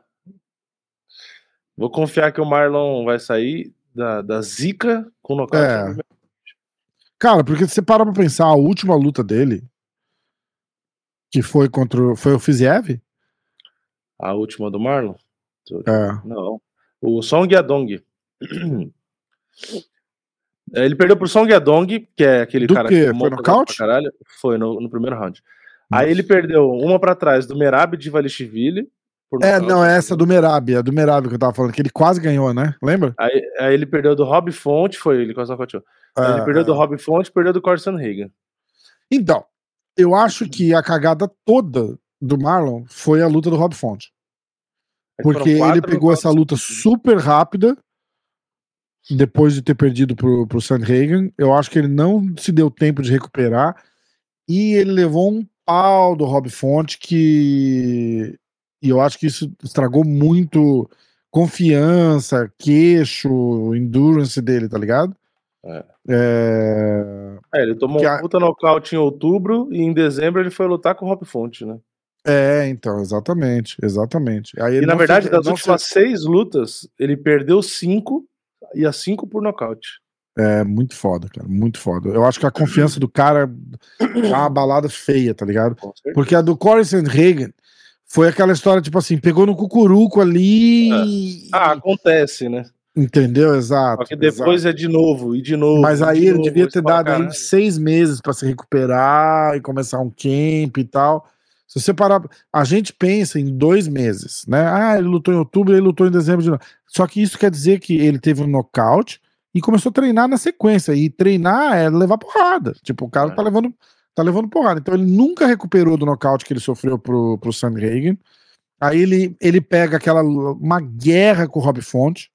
Vou confiar que o Marlon vai sair da, da zica com nocaute. É. Cara, porque você para pra pensar, a última luta dele, que foi contra. Foi o Fiziev? A última do Marlon? É. Não. O Song Yadong. *clears throat* Ele perdeu pro Song Yadong, que é aquele do cara quê? que foi nocaute? Foi no, no primeiro round. Aí ele perdeu uma para trás do Merab de Valishvili. É, não, é essa do Merab, é do Merab que eu tava falando, que ele quase ganhou, né? Lembra? Aí, aí ele perdeu do Rob Fonte, foi ele quase nocauteou. É, ele perdeu é. do Rob Fonte, perdeu do Corson Hagan. Então, eu acho que a cagada toda do Marlon foi a luta do Rob Fonte. Porque ele pegou essa luta super rápida depois de ter perdido pro, pro Sandhagen. Eu acho que ele não se deu tempo de recuperar e ele levou um pau do Rob Fonte que. E eu acho que isso estragou muito confiança, queixo, endurance dele, tá ligado? É. É... é ele tomou um puta nocaute em outubro e em dezembro ele foi lutar com o Rob Fonte, né? É, então, exatamente, exatamente. Aí e na verdade, das últimas seis lutas, ele perdeu cinco e as cinco por nocaute. É muito foda, cara. Muito foda. Eu acho que a confiança do cara é uma balada feia, tá ligado? Porque a do Corey Reagan foi aquela história, tipo assim, pegou no cucuruco ali. É. Ah, acontece, né? Entendeu? Exato. Só que depois exato. é de novo, e de novo. Mas aí ele novo, devia ter dado aí seis meses para se recuperar e começar um camp e tal. Se você parar. A gente pensa em dois meses, né? Ah, ele lutou em outubro, ele lutou em dezembro de novo. Só que isso quer dizer que ele teve um nocaute e começou a treinar na sequência. E treinar é levar porrada. Tipo, o cara é. tá levando, tá levando porrada. Então ele nunca recuperou do nocaute que ele sofreu pro, pro Sam Hagen. Aí ele, ele pega aquela uma guerra com o Rob Fonte,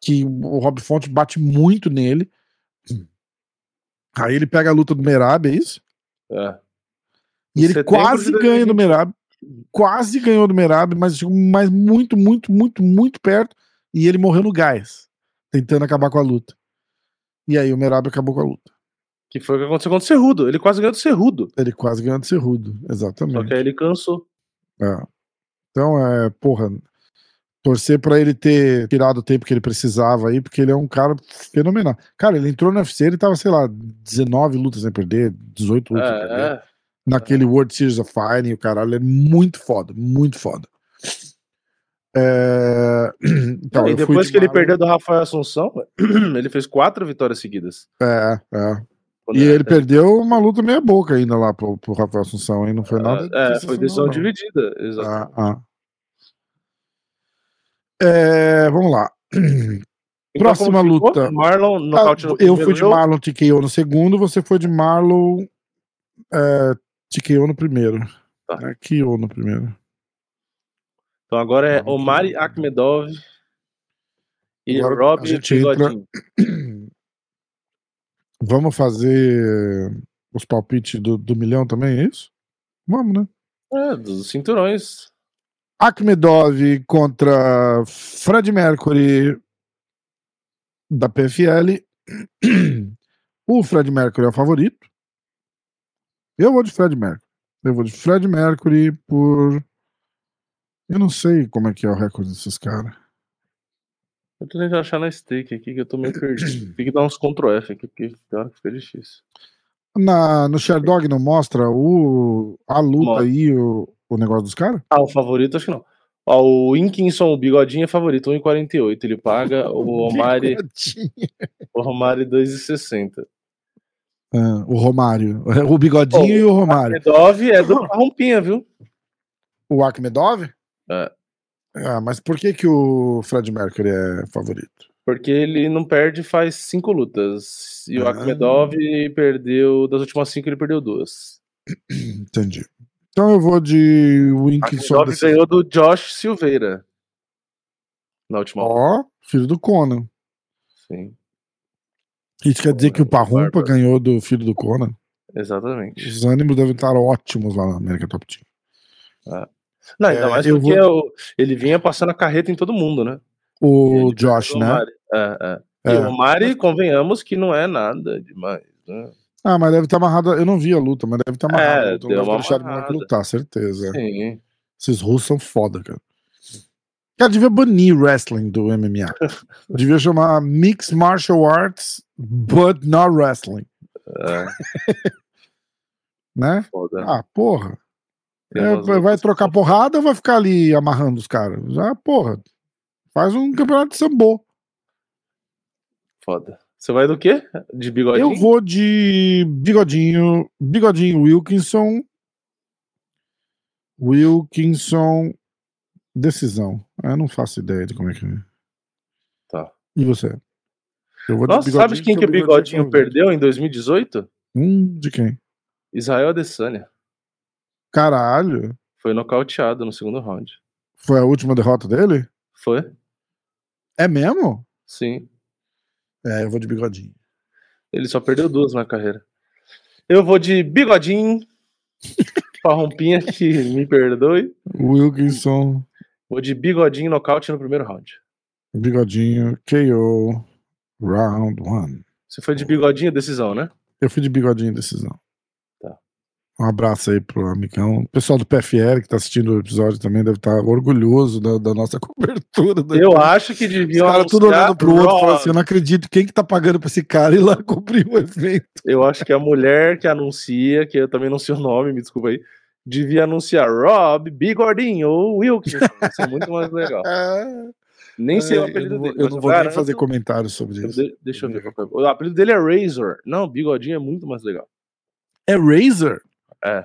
que o Rob Fonte bate muito nele. Aí ele pega a luta do Merab, é isso? É. E ele quase ganha do Merab. quase ganhou do Merab, mas, mas muito, muito, muito, muito perto. E ele morreu no gás, tentando acabar com a luta. E aí o Merab acabou com a luta. Que foi o que aconteceu com o Cerrudo. Ele quase ganhou do Cerrudo. Ele quase ganhou do Cerrudo, exatamente. Só que aí ele cansou. É. Então, é, porra, torcer para ele ter tirado o tempo que ele precisava aí, porque ele é um cara fenomenal. Cara, ele entrou no UFC, ele tava, sei lá, 19 lutas sem perder, 18 lutas é, sem perder. É. Naquele World Series of Fighting, o caralho, é muito foda, muito foda. É... *clears throat* Então, e depois de que ele perdeu do Rafael Assunção, *clears throat* ele fez quatro vitórias seguidas. É, é. E ele perdeu uma luta meia boca ainda lá pro, pro Rafael Assunção, aí não foi nada. É, foi decisão dividida, exatamente. Ah, ah. É, vamos lá. Então, Próxima luta. Marlon nocaute ah, Eu fui de Marlon TKO no segundo, você foi de Marlon é, TKO no primeiro. Tá. É, KO no primeiro. Então agora é Omari Akhmedov e Rob Bigodinho. Vamos fazer os palpites do, do milhão também, é isso? Vamos, né? É, dos cinturões. Akhmedov contra Fred Mercury da PFL. *clears throat* O Fred Mercury é o favorito. Eu vou de Fred Mercury. Eu vou de Fred Mercury por. Eu não sei como é que é o recorde desses caras. Eu tô tentando achar na stake aqui que eu tô meio perdido. *clears throat* Tem que dar uns Ctrl F aqui, porque tem hora que fica difícil. Na, no Sherdog não mostra o, a luta aí, o, o negócio dos caras? Ah, o favorito acho que não. Ó, o Inkinson, o bigodinho é favorito, 1,48. Ele paga *laughs* o Omari. o Romari 2,60. Ah, o Romário. O bigodinho oh, e o Romário. O Akmedov é do Rompinha, viu? O Akmedov? É. Ah, mas por que, que o Fred Mercury é favorito? Porque ele não perde faz cinco lutas. E ah. o Akmedov perdeu, das últimas cinco, ele perdeu duas. *clears throat* Entendi. Então eu vou de Winkinson. Desse... ganhou do Josh Silveira. Na última Ó, oh, filho do Conan. Sim. Isso quer dizer que o Parrumpa ganhou do filho do Conan? Exatamente. Os ânimos devem estar ótimos lá na América Top Team. É. Não, ainda é, mais porque vou... ele vinha passando a carreta em todo mundo, né? O Josh, né? É, é. E é. o Mari, convenhamos que não é nada demais, né? Ah, mas deve estar amarrado. Eu não vi a luta, mas deve estar amarrado. É, então uma amarrada. lutar, certeza. Sim. Esses russos são foda, cara. Cara, devia banir wrestling do MMA. *laughs* devia chamar Mixed Martial Arts, but not wrestling. É. *laughs* né? Foda. Ah, porra. É, vai trocar porrada ou vai ficar ali amarrando os caras? Já, porra. Faz um campeonato de sambo. Foda. Você vai do quê? De bigodinho? Eu vou de bigodinho. Bigodinho Wilkinson. Wilkinson. Decisão. Eu não faço ideia de como é que é. Tá. E você? Eu vou Nossa, sabe quem que o bigodinho, bigodinho perdeu em 2018? Hum, de quem? Israel Adesanya. Caralho. Foi nocauteado no segundo round. Foi a última derrota dele? Foi. É mesmo? Sim. É, eu vou de bigodinho. Ele só perdeu duas na carreira. Eu vou de bigodinho. *laughs* Farrompinha que me perdoe. Wilkinson. Vou de bigodinho nocaute no primeiro round. Bigodinho, KO, round one. Você foi de bigodinho decisão, né? Eu fui de bigodinho decisão. Um abraço aí pro amigão. O pessoal do PFL que tá assistindo o episódio também deve estar tá orgulhoso da, da nossa *laughs* cobertura. Eu acho que deviam. Os caras tudo olhando pro outro e falando assim: eu não acredito quem que tá pagando pra esse cara ir lá *laughs* cobrir o evento. Eu acho que a mulher que anuncia, que eu também não sei o nome, me desculpa aí, devia anunciar Rob, Bigordinho ou Wilkins. Isso é muito mais legal. *laughs* Nem sei é, o apelido eu dele. Eu não vou nem fazer comentários sobre isso. De, deixa eu ver. O apelido dele é Razor. Não, Bigodinho é muito mais legal. É Razor? É.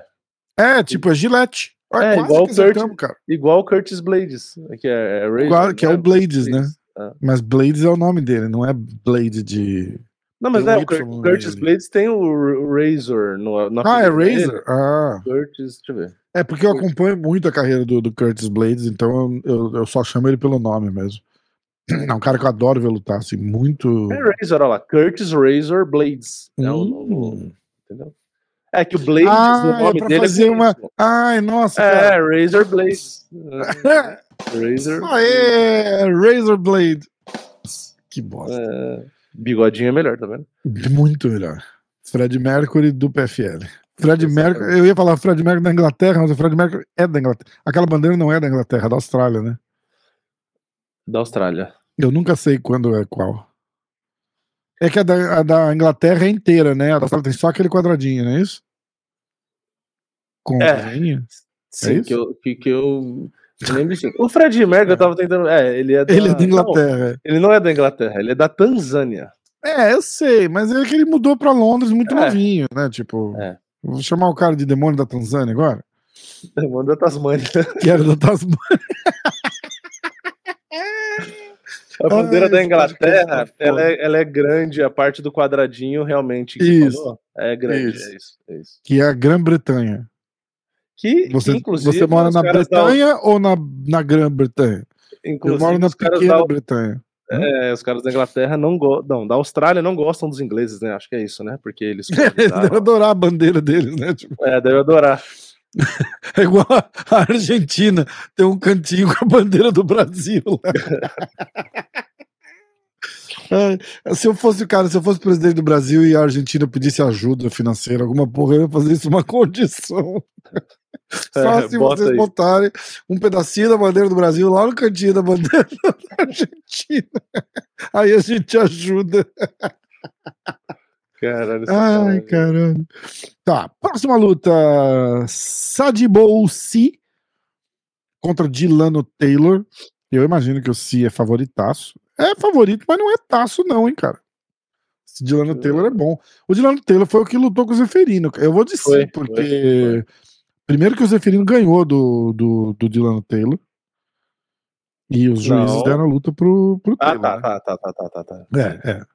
É, tipo, é Gillette. É, igual, o Curtis, cara. igual Curtis Blades, que é, é igual, que é, o Blades, né? É. Mas Blades é o nome dele, não é Blade de. Não, mas é, o Curtis Blades tem o Razor no, no Ah, é Razor? Ah. Curtis, deixa eu ver. É porque eu acompanho muito a carreira do, do Curtis Blades, então eu, eu, só chamo ele pelo nome mesmo. É um cara que eu adoro ver lutar, assim, muito. É Razor, olha lá. Curtis Razor Blades. É o, hum. entendeu? É que o Blade, ah, o nome é dele fazer é uma... Ai, nossa. É, cara. Razor Blade. *laughs* Razor. Aê, Razor Blade. Que bosta. É, bigodinho é melhor, tá vendo? Muito melhor. Fred Mercury do PFL. Fred Mercury, eu ia falar Fred Mercury da Inglaterra, mas o Fred Mercury é da Inglaterra. Aquela bandeira não é da Inglaterra, é da Austrália, né? Da Austrália. Eu nunca sei quando é qual. É que a da, a da Inglaterra é inteira, né? A da Austrália tem só aquele quadradinho, não é isso? Com é, sim, é que, eu, que, que eu. O Fred Mercury eu tava tentando. É, ele é da, ele é da Inglaterra. Não, ele não é da Inglaterra, ele é da Tanzânia. É, eu sei, mas é que ele mudou pra Londres muito é. novinho, né? Tipo. É. Vou chamar o cara de demônio da Tanzânia agora? Demônio da Tasmânia. *laughs* Que era da Tasmânia. *laughs* A bandeira Ai, da Inglaterra, ela é, ela é, grande, a parte do quadradinho realmente isso. Falou, é grande, isso. É, isso, é isso. Que é a Grã-Bretanha. Que, você, que, inclusive, você mora na Bretanha da... ou na, na Grã-Bretanha? Eu moro na pequena da... Bretanha. É, os caras da Inglaterra não gostam. Não, da Austrália não gostam dos ingleses, né? Acho que é isso, né? Porque eles. *laughs* eles devem adorar a bandeira deles, né? Tipo... É, devem adorar. *laughs* É igual a Argentina, tem um cantinho com a bandeira do Brasil. *laughs* se eu fosse, cara, se eu fosse presidente do Brasil e a Argentina pedisse ajuda financeira, alguma porra, eu ia fazer isso uma *laughs* condição. Só é, se vocês aí. botarem um pedacinho da bandeira do Brasil lá no cantinho da bandeira *laughs* da Argentina. Aí a gente ajuda. Caralho, Ai, caralho. Tá, próxima luta: Sadibou Si contra Dilano Taylor. Eu imagino que o Si é favoritaço. É favorito, mas não é taço, não, hein, cara. Esse Dilano Taylor é bom. O Dilano Taylor foi o que lutou com o Zeferino. Eu vou dizer, foi, porque. Foi. Primeiro que o Zeferino ganhou do, do, do Dilano Taylor. E os juízes não. deram a luta pro, pro ah, Taylor. Ah, tá, tá, tá, tá, tá, tá. É, é.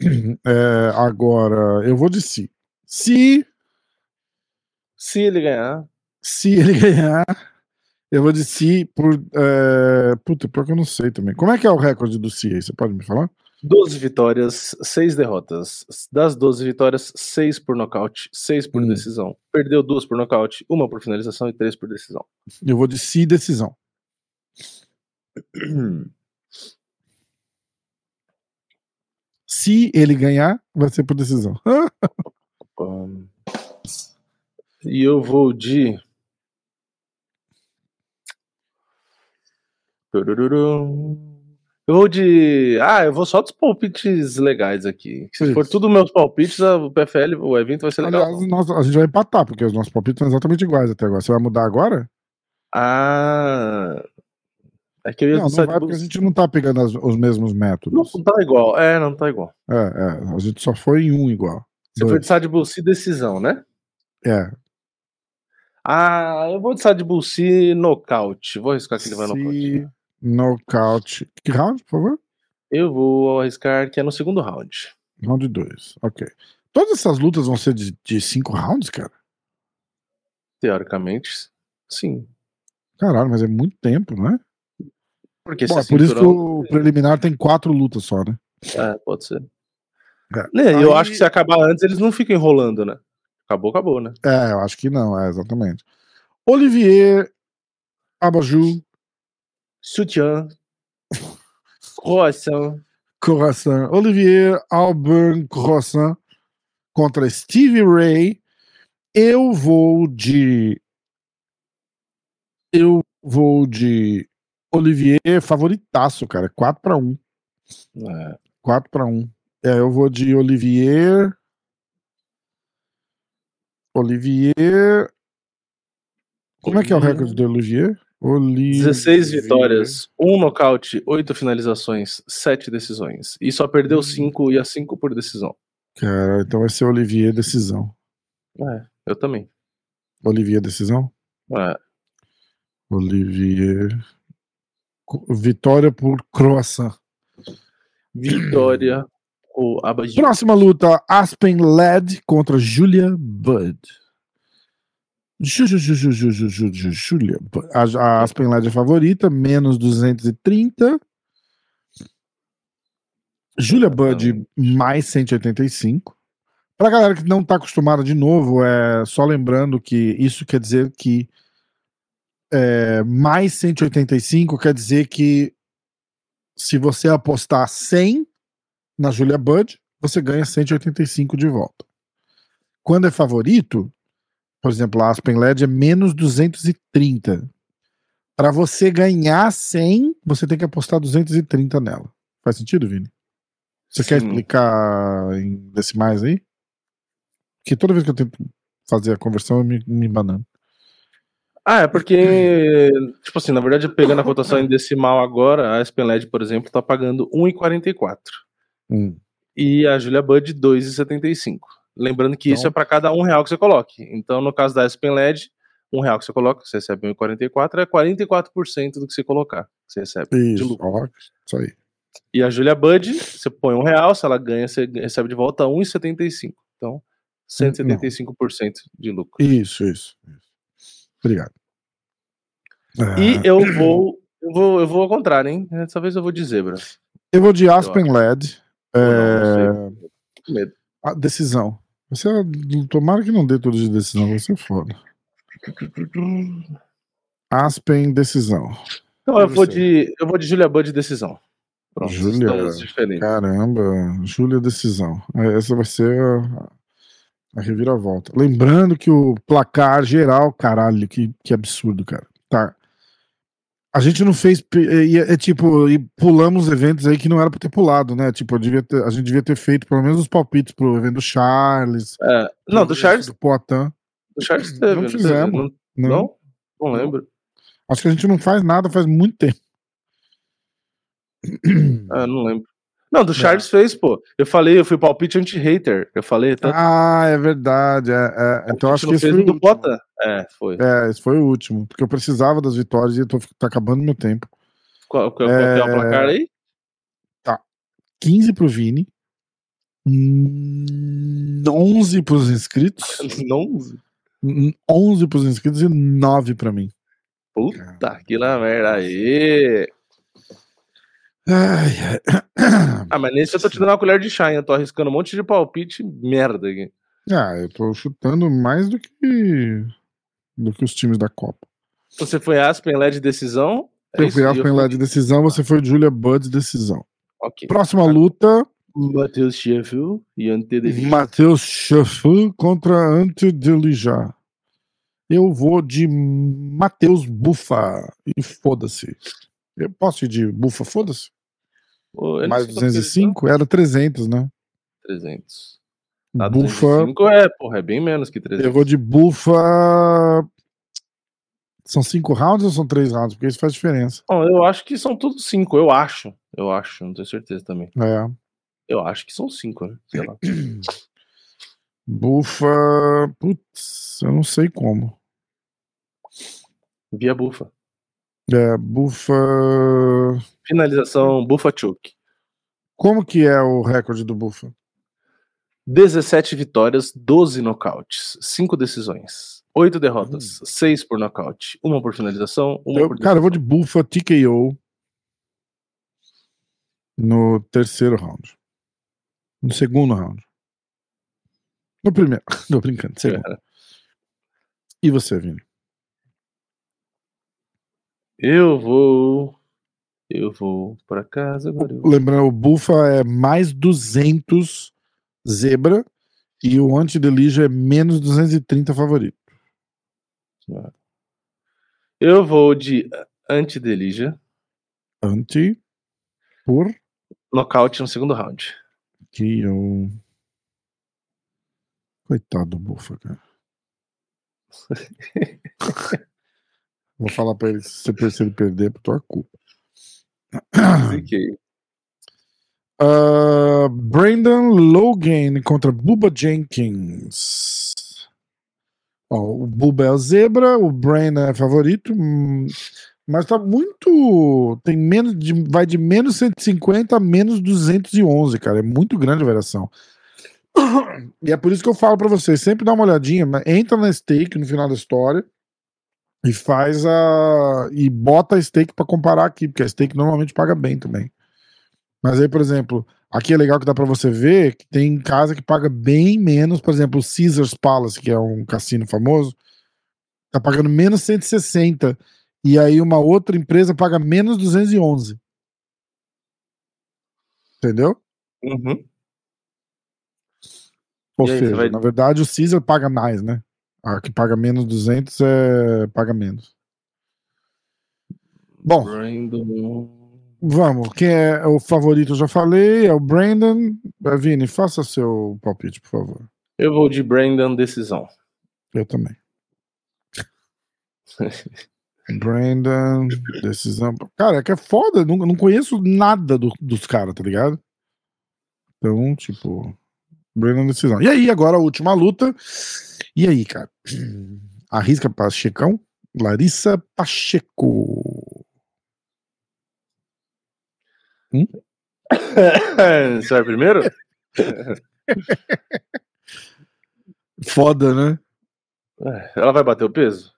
*clears throat* É, agora, eu vou de si. Se. Se ele ganhar. Se ele *laughs* ganhar, eu vou de si por. É... Puta, pior que eu não sei também. Como é que é o recorde do si aí? Você pode me falar? 12 vitórias, 6 derrotas. Das 12 vitórias, 6 por nocaute, 6 por hum. decisão. Perdeu 2 por nocaute, 1 por finalização e 3 por decisão. Eu vou de si decisão. *clears throat* Se ele ganhar, vai ser por decisão. *laughs* e eu vou de. Eu vou de. Ah, eu vou só dos palpites legais aqui. Se Isso. for tudo meus palpites, o PFL, o evento vai ser legal. Aliás, nós, a gente vai empatar, porque os nossos palpites são exatamente iguais até agora. Você vai mudar agora? Ah. É que eu ia não, não vai porque a gente não tá pegando as, os mesmos métodos. Não, não tá igual. É, não tá igual. É, é. A gente só foi em um igual. Você foi de Sadbullsi decisão, né? É. Ah, eu vou de Sadbullsi nocaute. Vou arriscar que ele vai nocaute. Nocaute. Que round, por favor? Eu vou arriscar que é no segundo round. Round 2, ok. Todas essas lutas vão ser de, de cinco rounds, cara? Teoricamente, sim. Caralho, mas é muito tempo, não é? Porque Bom, é por isso que o preliminar tem quatro lutas só, né? É, pode ser. É. É, eu acho que se acabar antes, eles não ficam enrolando, né? Acabou, acabou, né? É, eu acho que não, é exatamente. Olivier Abaju. Sutiã. Croissant. Croissant. Olivier Auburn Croissant contra Stevie Ray. Eu vou de. Eu vou de Olivier favoritaço, cara. 4 para 1. É. 4 para 1. É, eu vou de Olivier. Olivier. Como é que é o recorde do Olivier? Olivier. 16 vitórias, 1 nocaute, 8 finalizações, 7 decisões. E só perdeu 5 hum. e a 5 por decisão. Cara, então vai ser Olivier decisão. É, eu também. Olivier decisão? É. Olivier Vitória por croissant. Vitória *clears throat* ou abajur. Próxima luta: Aspen Led contra Julia Bud. Julia A Aspen Led é favorita, menos 230. Julia Bud, mais 185. Pra galera que não tá acostumada de novo, é só lembrando que isso quer dizer que é, mais 185 quer dizer que se você apostar 100 na Julia Bud, você ganha 185 de volta. Quando é favorito, por exemplo, a Aspen LED é menos 230. Para você ganhar 100, você tem que apostar 230 nela. Faz sentido, Vini? Você Sim. quer explicar em decimais aí? Porque toda vez que eu tento fazer a conversão, eu me, me banando. Ah, é porque, tipo assim, na verdade, pegando a cotação em decimal agora, a Aspen LED, por exemplo, tá pagando 1,44. Hum. E a Julia Bud, 2,75. Lembrando que então... isso é para cada um real que você coloque. Então, no caso da Aspen LED, um real que você coloca, você recebe 1,44, é 44% do que você colocar, que você recebe isso, de lucro. Ó, isso aí. E a Julia Bud, você põe um real, se ela ganha, você recebe de volta 1,75. Então, 175% Não. de lucro. Isso, isso. Obrigado. E ah. eu vou, eu vou, eu vou ao contrário, hein? Dessa vez eu vou de zebra. Eu vou de Aspen LED. É... Não, a decisão. Você, tomara que não dê tudo de decisão, vai ser foda. Aspen, decisão. Então eu vou de. Eu vou de Julia Bud decisão. Pronto, Julia, caramba, Júlia decisão. É, essa vai ser a, a, reviravolta. Lembrando que o placar geral, caralho, que, que absurdo, cara. Tá. A gente não fez. É, é, tipo, e pulamos eventos aí que não era pra ter pulado, né? Tipo, ter, a gente devia ter feito pelo menos os palpites pro evento do Charles. É, não, do Charles. Do Poitin. Do Charles teve. Não fizemos. Não, não, não lembro. Acho que a gente não faz nada faz muito tempo. Ah, não lembro. Não, do é. Charles é. fez, pô. Eu falei, eu fui palpite anti-hater. Eu falei. Tanto... Ah, é verdade. É, é. Então acho que esse foi do Bota. É, foi. É, esse foi o último. Porque eu precisava das vitórias e eu tô, tá acabando meu tempo. Qual, qual, qual é... é o placar aí? Tá. 15 pro Vini. 11 pros inscritos. *laughs* 11? 11 pros inscritos e 9 pra mim. Puta que na merda aí. Ai, ai. *coughs* Ah, mas nesse eu tô te dando uma colher de chá, hein? Eu tô arriscando um monte de palpite merda aqui. Ah, eu tô chutando mais do que do que os times da Copa. Você foi Aspen LED decisão? É eu fui Aspen LED decisão, você foi Julia Buds decisão. Ok. Próxima luta. Matheus Sheffield e Ante Matheus Sheffield contra Ante Delija. Eu vou de Matheus Bufa. E foda-se. Eu posso ir de Bufa, foda-se? Mais 205? Era 300, né? 300. Ah, bufa. é, porra, é bem menos que 300. Eu vou de Bufa. São cinco rounds ou são três rounds? Porque isso faz diferença. Não, eu acho que são todos cinco, eu acho. Eu acho, não tenho certeza também. É. Eu acho que são cinco, né? Sei lá. *clears throat* Bufa. Putz, eu não sei como. Via bufa. É, bufa. Finalização bufa choke. Como que é o recorde do bufa? 17 vitórias, 12 nocautes, 5 decisões, 8 derrotas, hum. 6 por nocaute, 1 por finalização, 1 eu, por Cara, eu vou de bufa TKO no terceiro round. No segundo round. No primeiro. *laughs* Tô brincando, segundo. É. E você, Vini? Eu vou. Eu vou para casa agora. Lembrando, o Bufa é mais 200 zebra e o anti-delígio é menos 230 favorito. Eu vou de anti-delígia. Anti por nocaute no segundo round. Que eu Coitado do Bufa, cara. *laughs* Vou falar pra ele se você ele perder, é por tua culpa. Fiquei. *clears throat* Uh, Brandon Logan contra Buba Jenkins. Ó, o Buba é o zebra, o Brandon é favorito, hum, mas tá muito. Tem menos de, vai de menos 150 a menos 211, cara. É muito grande a variação. *clears throat* E é por isso que eu falo para vocês: sempre dá uma olhadinha, entra na stake no final da história e faz a. e bota a stake para comparar aqui, porque a stake normalmente paga bem também. Mas aí, por exemplo, aqui é legal que dá para você ver que tem casa que paga bem menos, por exemplo, o Caesars Palace, que é um cassino famoso, tá pagando menos 160 e aí uma outra empresa paga menos 211. Entendeu? Uhum. Ou aí, seja, vai... na verdade o Caesar paga mais, né? A que paga menos 200 é paga menos. Bom, Brandon... vamos. Quem é o favorito? Eu já falei. É o Brandon. Vini, faça seu palpite, por favor. Eu vou de Brandon decisão. Eu também. Brandon, decisão. Cara, é que é foda, não, não conheço nada do, dos caras, tá ligado? Então, tipo, Brandon, decisão. E aí, agora a última luta. E aí, cara? *clears throat* Arrisca Pachecão? Larissa Pacheco. Hum? *laughs* Você vai primeiro? *laughs* Foda, né? Ela vai bater o peso?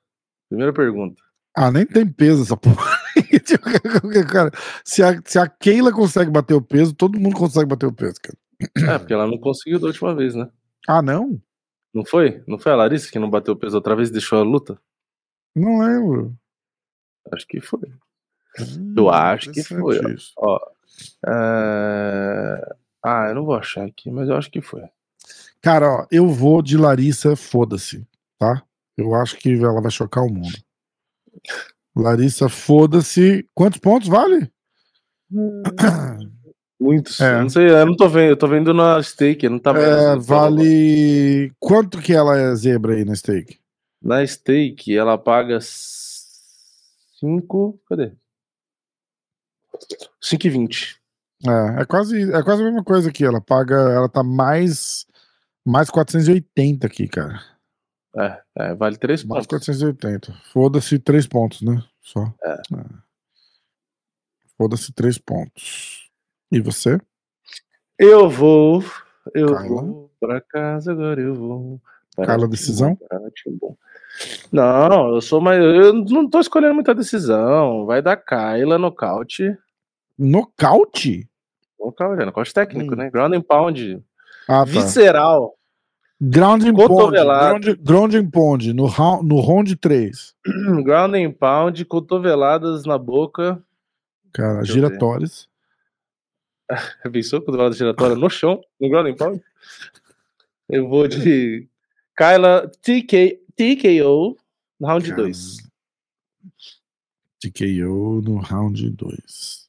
Primeira pergunta. Ah, nem tem peso essa porra. *laughs* cara, se, a, se a Keila consegue bater o peso, todo mundo consegue bater o peso, cara. É, porque ela não conseguiu da última vez, né? Ah, não? Não foi? Não foi a Larissa que não bateu o peso outra vez e deixou a luta? Não lembro. Acho que foi. Hum, eu acho que foi. Ó, é... Ah, eu não vou achar aqui, mas eu acho que foi. Cara, ó, eu vou de Larissa, foda-se, tá? Eu acho que ela vai chocar o mundo. Larissa, foda-se. Quantos pontos vale? *clears throat* Muitos. É. Não sei, eu não tô vendo. Eu tô vendo na stake, não tá vendo. É, vale. Quanto que ela é zebra aí na stake? Na stake, ela paga 5. Cadê? 5,20. É, é quase, é quase a mesma coisa aqui. Ela paga. Ela tá mais. Mais 480 aqui, cara. É, é, vale 3 pontos. Mais 480. Foda-se 3 pontos, né? Só. É. é. Foda-se 3 pontos. E você? Eu vou. Eu Carla. vou pra casa agora, eu vou. Carla, decisão? Não, eu sou mais. Eu não tô escolhendo muita decisão. Vai dar Kyla, nocaute. Nocaute? Nocaute, é nocaute técnico, hum. né? Ground and pound. Ah, tá. Visceral. Ground and pound, ground, ground pound, no, round, no round 3. ground and pound, cotoveladas na boca. Cara, Deixa *laughs* Pensou cotovelada giratória no chão, no ground and pound? Eu vou de Kyla TK, TKO no round 2. TKO no round 2.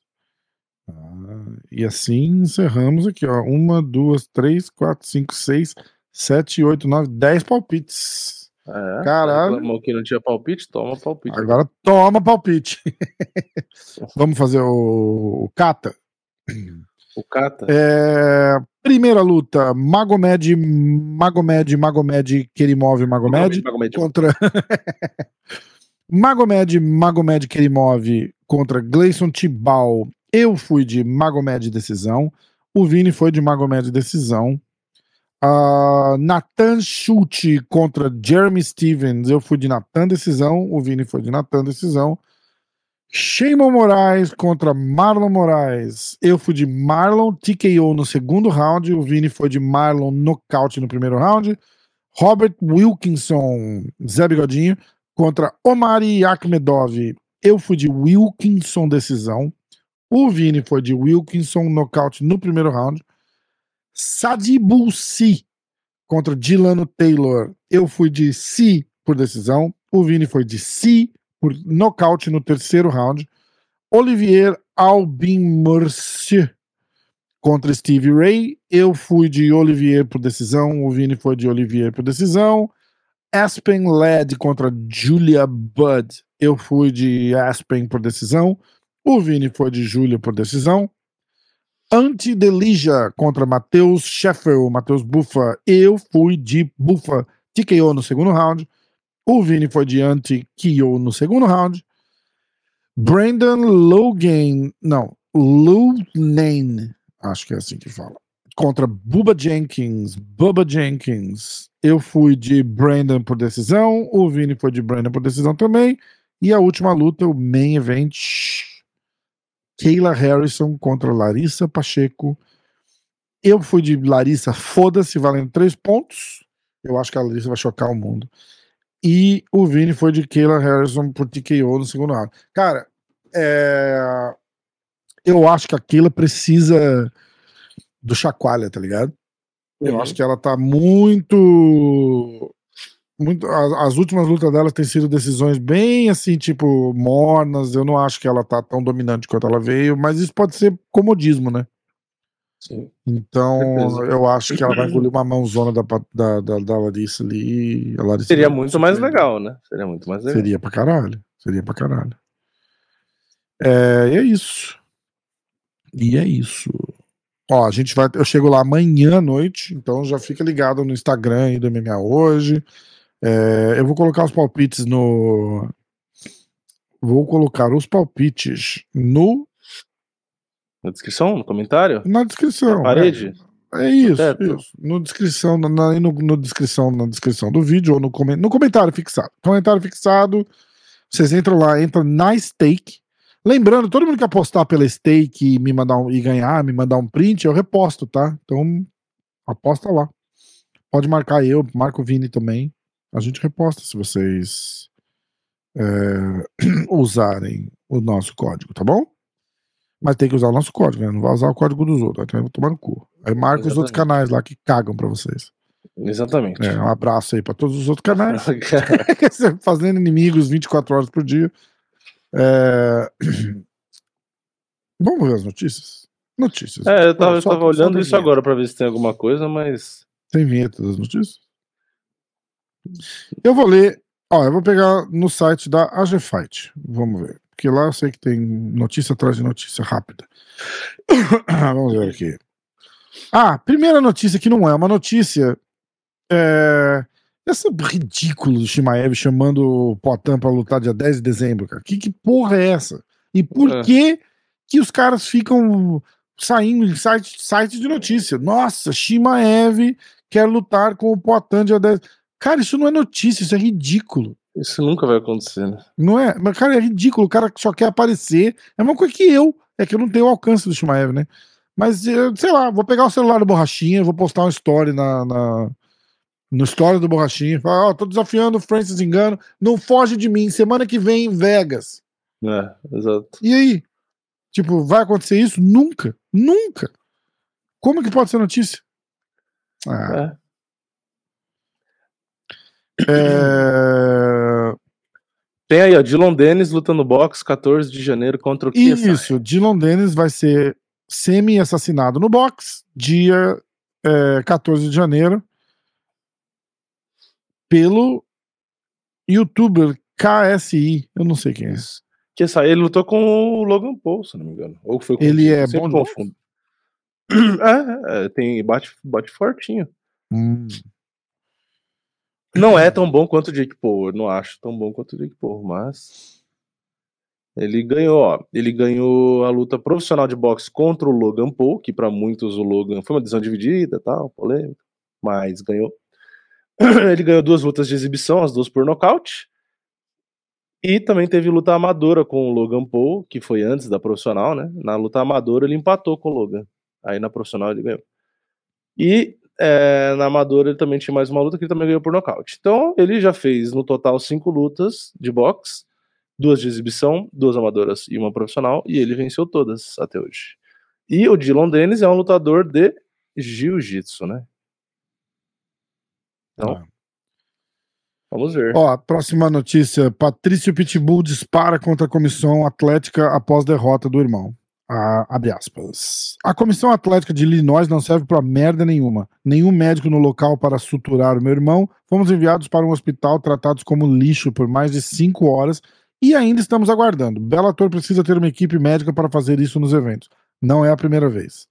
Ah, e assim encerramos aqui, ó. Uma, duas, três, quatro, cinco, seis, 7, 8, 9, 10 palpites. É, Caralho. Reclamou que não tinha palpite? Toma palpite. Agora toma palpite. *laughs* Vamos fazer o, o Kata. O Kata? É... Primeira luta: Magomed, Magomed, Magomed, Kerimov, Magomed, Magomed. contra. *laughs* Magomed, Magomed, Kerimov contra Gleison Tibal. Eu fui de Magomed decisão. O Vini foi de Magomed decisão. Uh, Nathan Schulte contra Jeremy Stevens. Eu fui de Nathan decisão. O Vini foi de Nathan decisão. Shimon Moraes contra Marlon Moraes. Eu fui de Marlon TKO no segundo round. O Vini foi de Marlon nocaute no primeiro round. Robert Wilkinson, Zé Bigodinho, contra Omari Akhmedov. Eu fui de Wilkinson decisão. O Vini foi de Wilkinson nocaute no primeiro round. Sadibulsi contra Dilano Taylor. Eu fui de Si por decisão. O Vini foi de Si por nocaute no terceiro round. Olivier Albin Mercier contra Steve Ray. Eu fui de Olivier por decisão. O Vini foi de Olivier por decisão. Aspen Led contra Julia Budd. Eu fui de Aspen por decisão. O Vini foi de Julia por decisão. Anti-Delija contra Matheus Sheffield, Matheus Bufa. Eu fui de Bufa TKO no segundo round. O Vini foi de anti-KO no segundo round. Brandon Logan, não, Lunane, acho que é assim que fala, contra Bubba Jenkins. Bubba Jenkins. Eu fui de Brandon por decisão. O Vini foi de Brandon por decisão também. E a última luta, o main event Kayla Harrison contra Larissa Pacheco. Eu fui de Larissa, foda-se, valendo três pontos. Eu acho que a Larissa vai chocar o mundo. E o Vini foi de Kayla Harrison por TKO no segundo round. Cara, é... eu acho que a Kayla precisa do chacoalha, tá ligado? Eu uhum. acho que ela tá muito. muito as, as, últimas lutas dela têm sido decisões bem assim, tipo, mornas. Eu não acho que ela tá tão dominante quanto ela veio, mas isso pode ser comodismo, né? Sim. Então, eu acho que ela vai engolir uma mãozona da, da, da, da Larissa ali. Larissa Seria muito mais legal, né? Seria muito mais legal. Seria pra caralho. Seria pra caralho. É, e é isso. E é isso. Ó, a gente vai. Eu chego lá amanhã à noite, então já fica ligado no Instagram aí do MMA hoje. É, eu vou colocar os palpites no. Vou colocar os palpites no. Na descrição? No comentário? Na descrição. Na parede? É, é isso, isso. No descrição, na, no, no, descrição, na descrição do vídeo ou no, no comentário fixado. Comentário fixado. Vocês entram lá, entram na stake Lembrando, todo mundo que apostar pela stake e me mandar um, e ganhar, me mandar um print, eu reposto, tá? Então, aposta lá. Pode marcar eu, marca o Vini também. A gente reposta se vocês é, *clears throat* usarem o nosso código, tá bom? Mas tem que usar o nosso código, né? Não vai usar o código dos outros, vai tomar no cu. Aí marca Exatamente. os outros canais lá que cagam pra vocês. Exatamente. É, um abraço aí pra todos os outros canais. *laughs* *laughs* Fazendo inimigos 24 horas por dia. É... *clears throat* Vamos ver as notícias? Notícias. É, eu tava, eu tava olhando isso agora para ver se tem alguma coisa, mas. Tem vinheta das notícias? Eu vou ler. Ó, eu vou pegar no site da AG Fight. Vamos ver. Porque lá eu sei que tem notícia atrás de notícia rápida. *coughs* Vamos ver aqui. Ah, primeira notícia que não é uma notícia. É essa ridículo do Shimaev chamando o Potan pra lutar dia 10 de dezembro, cara. Que, que porra é essa? E por é. que que os caras ficam saindo em site, site de notícia? Nossa, Shimaev quer lutar com o Potan dia 10. Cara, isso não é notícia, isso é ridículo. Isso nunca vai acontecer, né? Não é? Mas, cara, é ridículo. O cara só quer aparecer. É uma coisa que eu. É que eu não tenho o alcance do Shimaev, né? Mas, sei lá, vou pegar o celular do Borrachinha, vou postar uma story na, na no história do Borrachinha, fala, ó, oh, tô desafiando o Francis Engano, não foge de mim, semana que vem em Vegas. É, exato. E aí? Tipo, vai acontecer isso? Nunca, nunca. Como que pode ser notícia? Ah. É. é... Tem aí, ó, Dylan Dennis lutando boxe 14 de janeiro contra o KSI. Isso, Dylan Dennis vai ser semi-assassinado no boxe, dia é, 14 de janeiro pelo youtuber KSI. Eu não sei quem é. Que essa, ele lutou com o Logan Paul, se não me engano. Ou foi ele é bom confundo. *clears throat* É, é, tem bate, bate fortinho. Hum. Não é tão bom quanto o Jake Paul, eu não acho tão bom quanto o Jake Paul, mas ele ganhou, ó, ele ganhou a luta profissional de boxe contra o Logan Paul, que para muitos o Logan foi uma decisão dividida, tal, polêmica, mas ganhou. *clears throat* ele ganhou duas lutas de exibição, as duas por nocaute. E também teve luta amadora com o Logan Paul, que foi antes da profissional, né? Na luta amadora ele empatou com o Logan. Aí na profissional ele ganhou. E é, na amadora ele também tinha mais uma luta que ele também ganhou por nocaute. Então ele já fez no total cinco lutas de boxe, duas de exibição, duas amadoras e uma profissional, e ele venceu todas até hoje. E o Dylan Dennis é um lutador de jiu-jitsu, né? Então, ah. vamos ver. Ó, próxima notícia: Patrício Pitbull dispara contra a comissão atlética após derrota do irmão. Ah, abre aspas. A comissão atlética de Illinois não serve para merda nenhuma. Nenhum médico no local para suturar o meu irmão. Fomos enviados para um hospital tratados como lixo por mais de cinco horas e ainda estamos aguardando. Bellator precisa ter uma equipe médica para fazer isso nos eventos. Não é a primeira vez.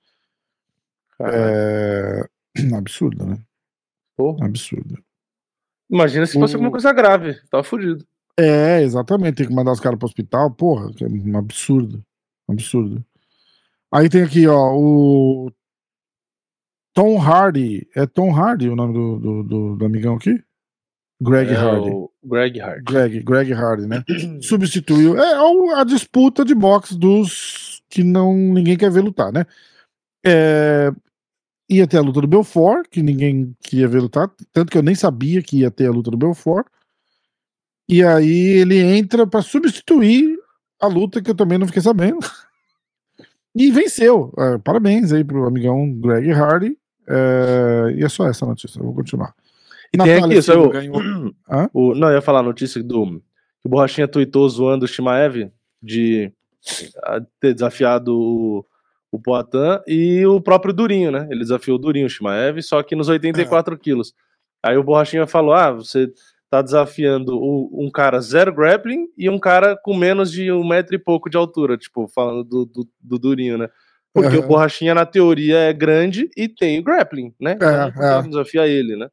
É... *clears throat* Absurdo, né? Porra. Absurdo. Imagina se fosse o... alguma coisa grave. Tava fudido. É, exatamente. Tem que mandar os caras pro hospital. Porra, que é um absurdo. Absurdo. Aí tem aqui, ó, o Tom Hardy. É Tom Hardy o nome do, do, do, do amigão aqui? Greg é Hardy. Greg Hardy. Greg, Greg Hardy, né? *clears throat* Substituiu. É a disputa de boxe dos que não ninguém quer ver lutar, né? É, ia ter a luta do Belfort, que ninguém queria ver lutar, tanto que eu nem sabia que ia ter a luta do Belfort. E aí ele entra para substituir a luta que eu também não fiquei sabendo. *laughs* E venceu. É, parabéns aí pro amigão Greg Hardy. É, e é só essa notícia, eu vou continuar. E tem aqui, saiu, ganhou... *clears throat* o, não, eu ia falar a notícia do o Borrachinha tweetou zoando o Shimaev de ter desafiado o, o Poitin e o próprio Durinho, né? Ele desafiou o Durinho, o Shimaev, só que nos 84 é. quilos. Aí o Borrachinha falou: ah, você tá desafiando um cara zero grappling e um cara com menos de um metro e pouco de altura, tipo, falando do, do, do Durinho, né? Porque uhum. o Borrachinha, na teoria, é grande e tem o grappling, né? É, então, é. desafia ele, né?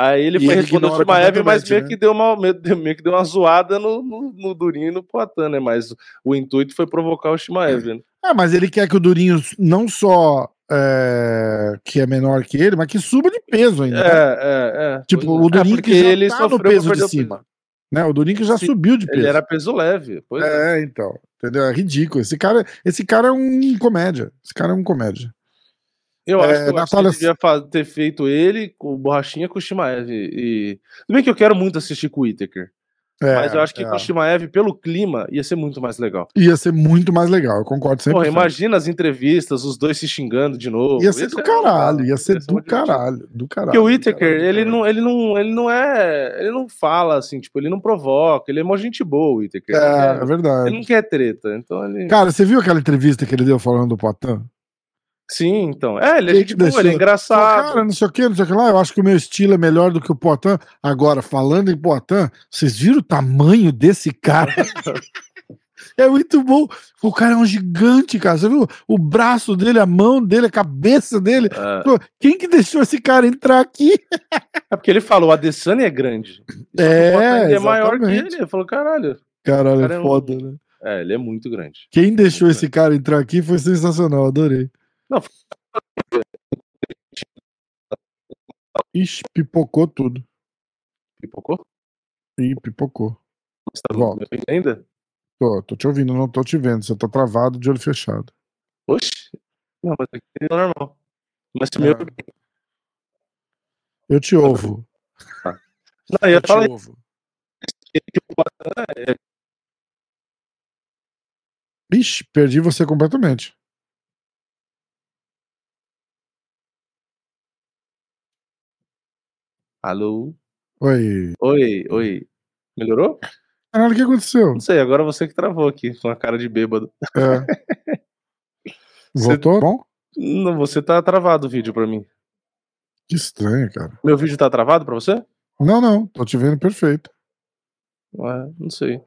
Aí ele e foi responder o Shimaev, mas meio né? que deu uma, meio que deu uma zoada no, no, no Durinho e no Poitin, né? Mas o intuito foi provocar o Shimaev, né? É, mas ele quer que o Durinho não só é, que é menor que ele, mas que suba de peso ainda. Né? É, é, é. Tipo, o é, Durinho que já ele tá no peso de cima. Né? O Durinho que já Sim, subiu de peso. Ele era peso leve. é, é, então. Entendeu? É ridículo. Esse cara, esse cara é um comédia. Esse cara é um comédia. Eu acho, é, que, eu Natália... acho que devia ter feito ele com o Borrachinha com o Shimaev. E... Tudo bem que eu quero muito assistir com o Whittaker. É, mas eu acho que é. com Shimaev, pelo clima, ia ser muito mais legal. Ia ser muito mais legal, eu concordo sempre. Porra, imagina as entrevistas, os dois se xingando de novo. Ia ser ia do ser caralho, ia ser, ia do caralho, do caralho. Porque o Whittaker, ele não, ele, não, ele não é. Ele não fala assim, tipo, ele não provoca, ele é uma gente boa, o Whittaker. É, é verdade. Ele não quer treta, então ele. Cara, você viu aquela entrevista que ele deu falando do Poitin? Sim, então. É, ele é, boa, ele é engraçado. Cara, não sei o que, não sei o que lá. Eu acho que o meu estilo é melhor do que o Poitin. Agora, falando em Poitin, vocês viram o tamanho desse cara? *laughs* é muito bom. O cara é um gigante, cara. Você viu o braço dele, a mão dele, a cabeça dele? É. Pô, quem que deixou esse cara entrar aqui? é porque ele falou, o Adesanya é grande. É, é maior que ele. Ele falou, caralho. Caralho, cara é foda, um... né? É, ele é muito grande. Quem deixou esse cara entrar aqui foi sensacional, adorei. Não. Ixi, pipocou tudo. Pipocou? Ih, pipocou. Você tá Volta. ainda? Tô, tô te ouvindo, não tô te vendo. Você tá travado de olho fechado. Oxe. Não, mas aqui é normal. Mas se é. meu... Eu te ouvo. Ah. Não, eu, eu te ouvo. Ixi, perdi você completamente. Alô? Oi. Oi, oi. Melhorou? Caralho, o que aconteceu? Não sei, agora você que travou aqui, com a cara de bêbado. É. *laughs* Voltou? Você... Bom? Não, você tá travado o vídeo pra mim. Que estranho, cara. Meu vídeo tá travado pra você? Não, não, tô te vendo perfeito. Ué, não sei.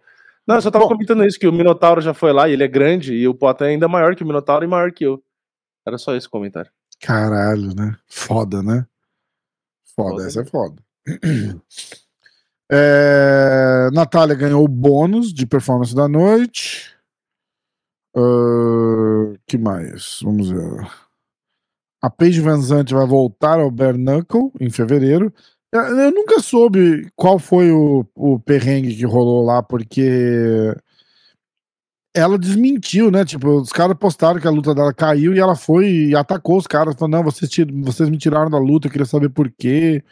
Não, eu só tava Bom, comentando isso, que o Minotauro já foi lá e ele é grande, e o Potter é ainda maior que o Minotauro e maior que eu. Era só esse comentário. Caralho, né? Foda, né? Foda, essa é foda. *clears throat* É, Natália ganhou o bônus de performance da noite. Uh, que mais? Vamos ver. A Paige Van Zandt vai voltar ao Bare Knuckle em fevereiro. Eu nunca soube qual foi o, o perrengue que rolou lá, porque ela desmentiu, né? Tipo, os caras postaram que a luta dela caiu e ela foi e atacou os caras, falando, não, vocês, vocês me tiraram da luta, eu queria saber por quê,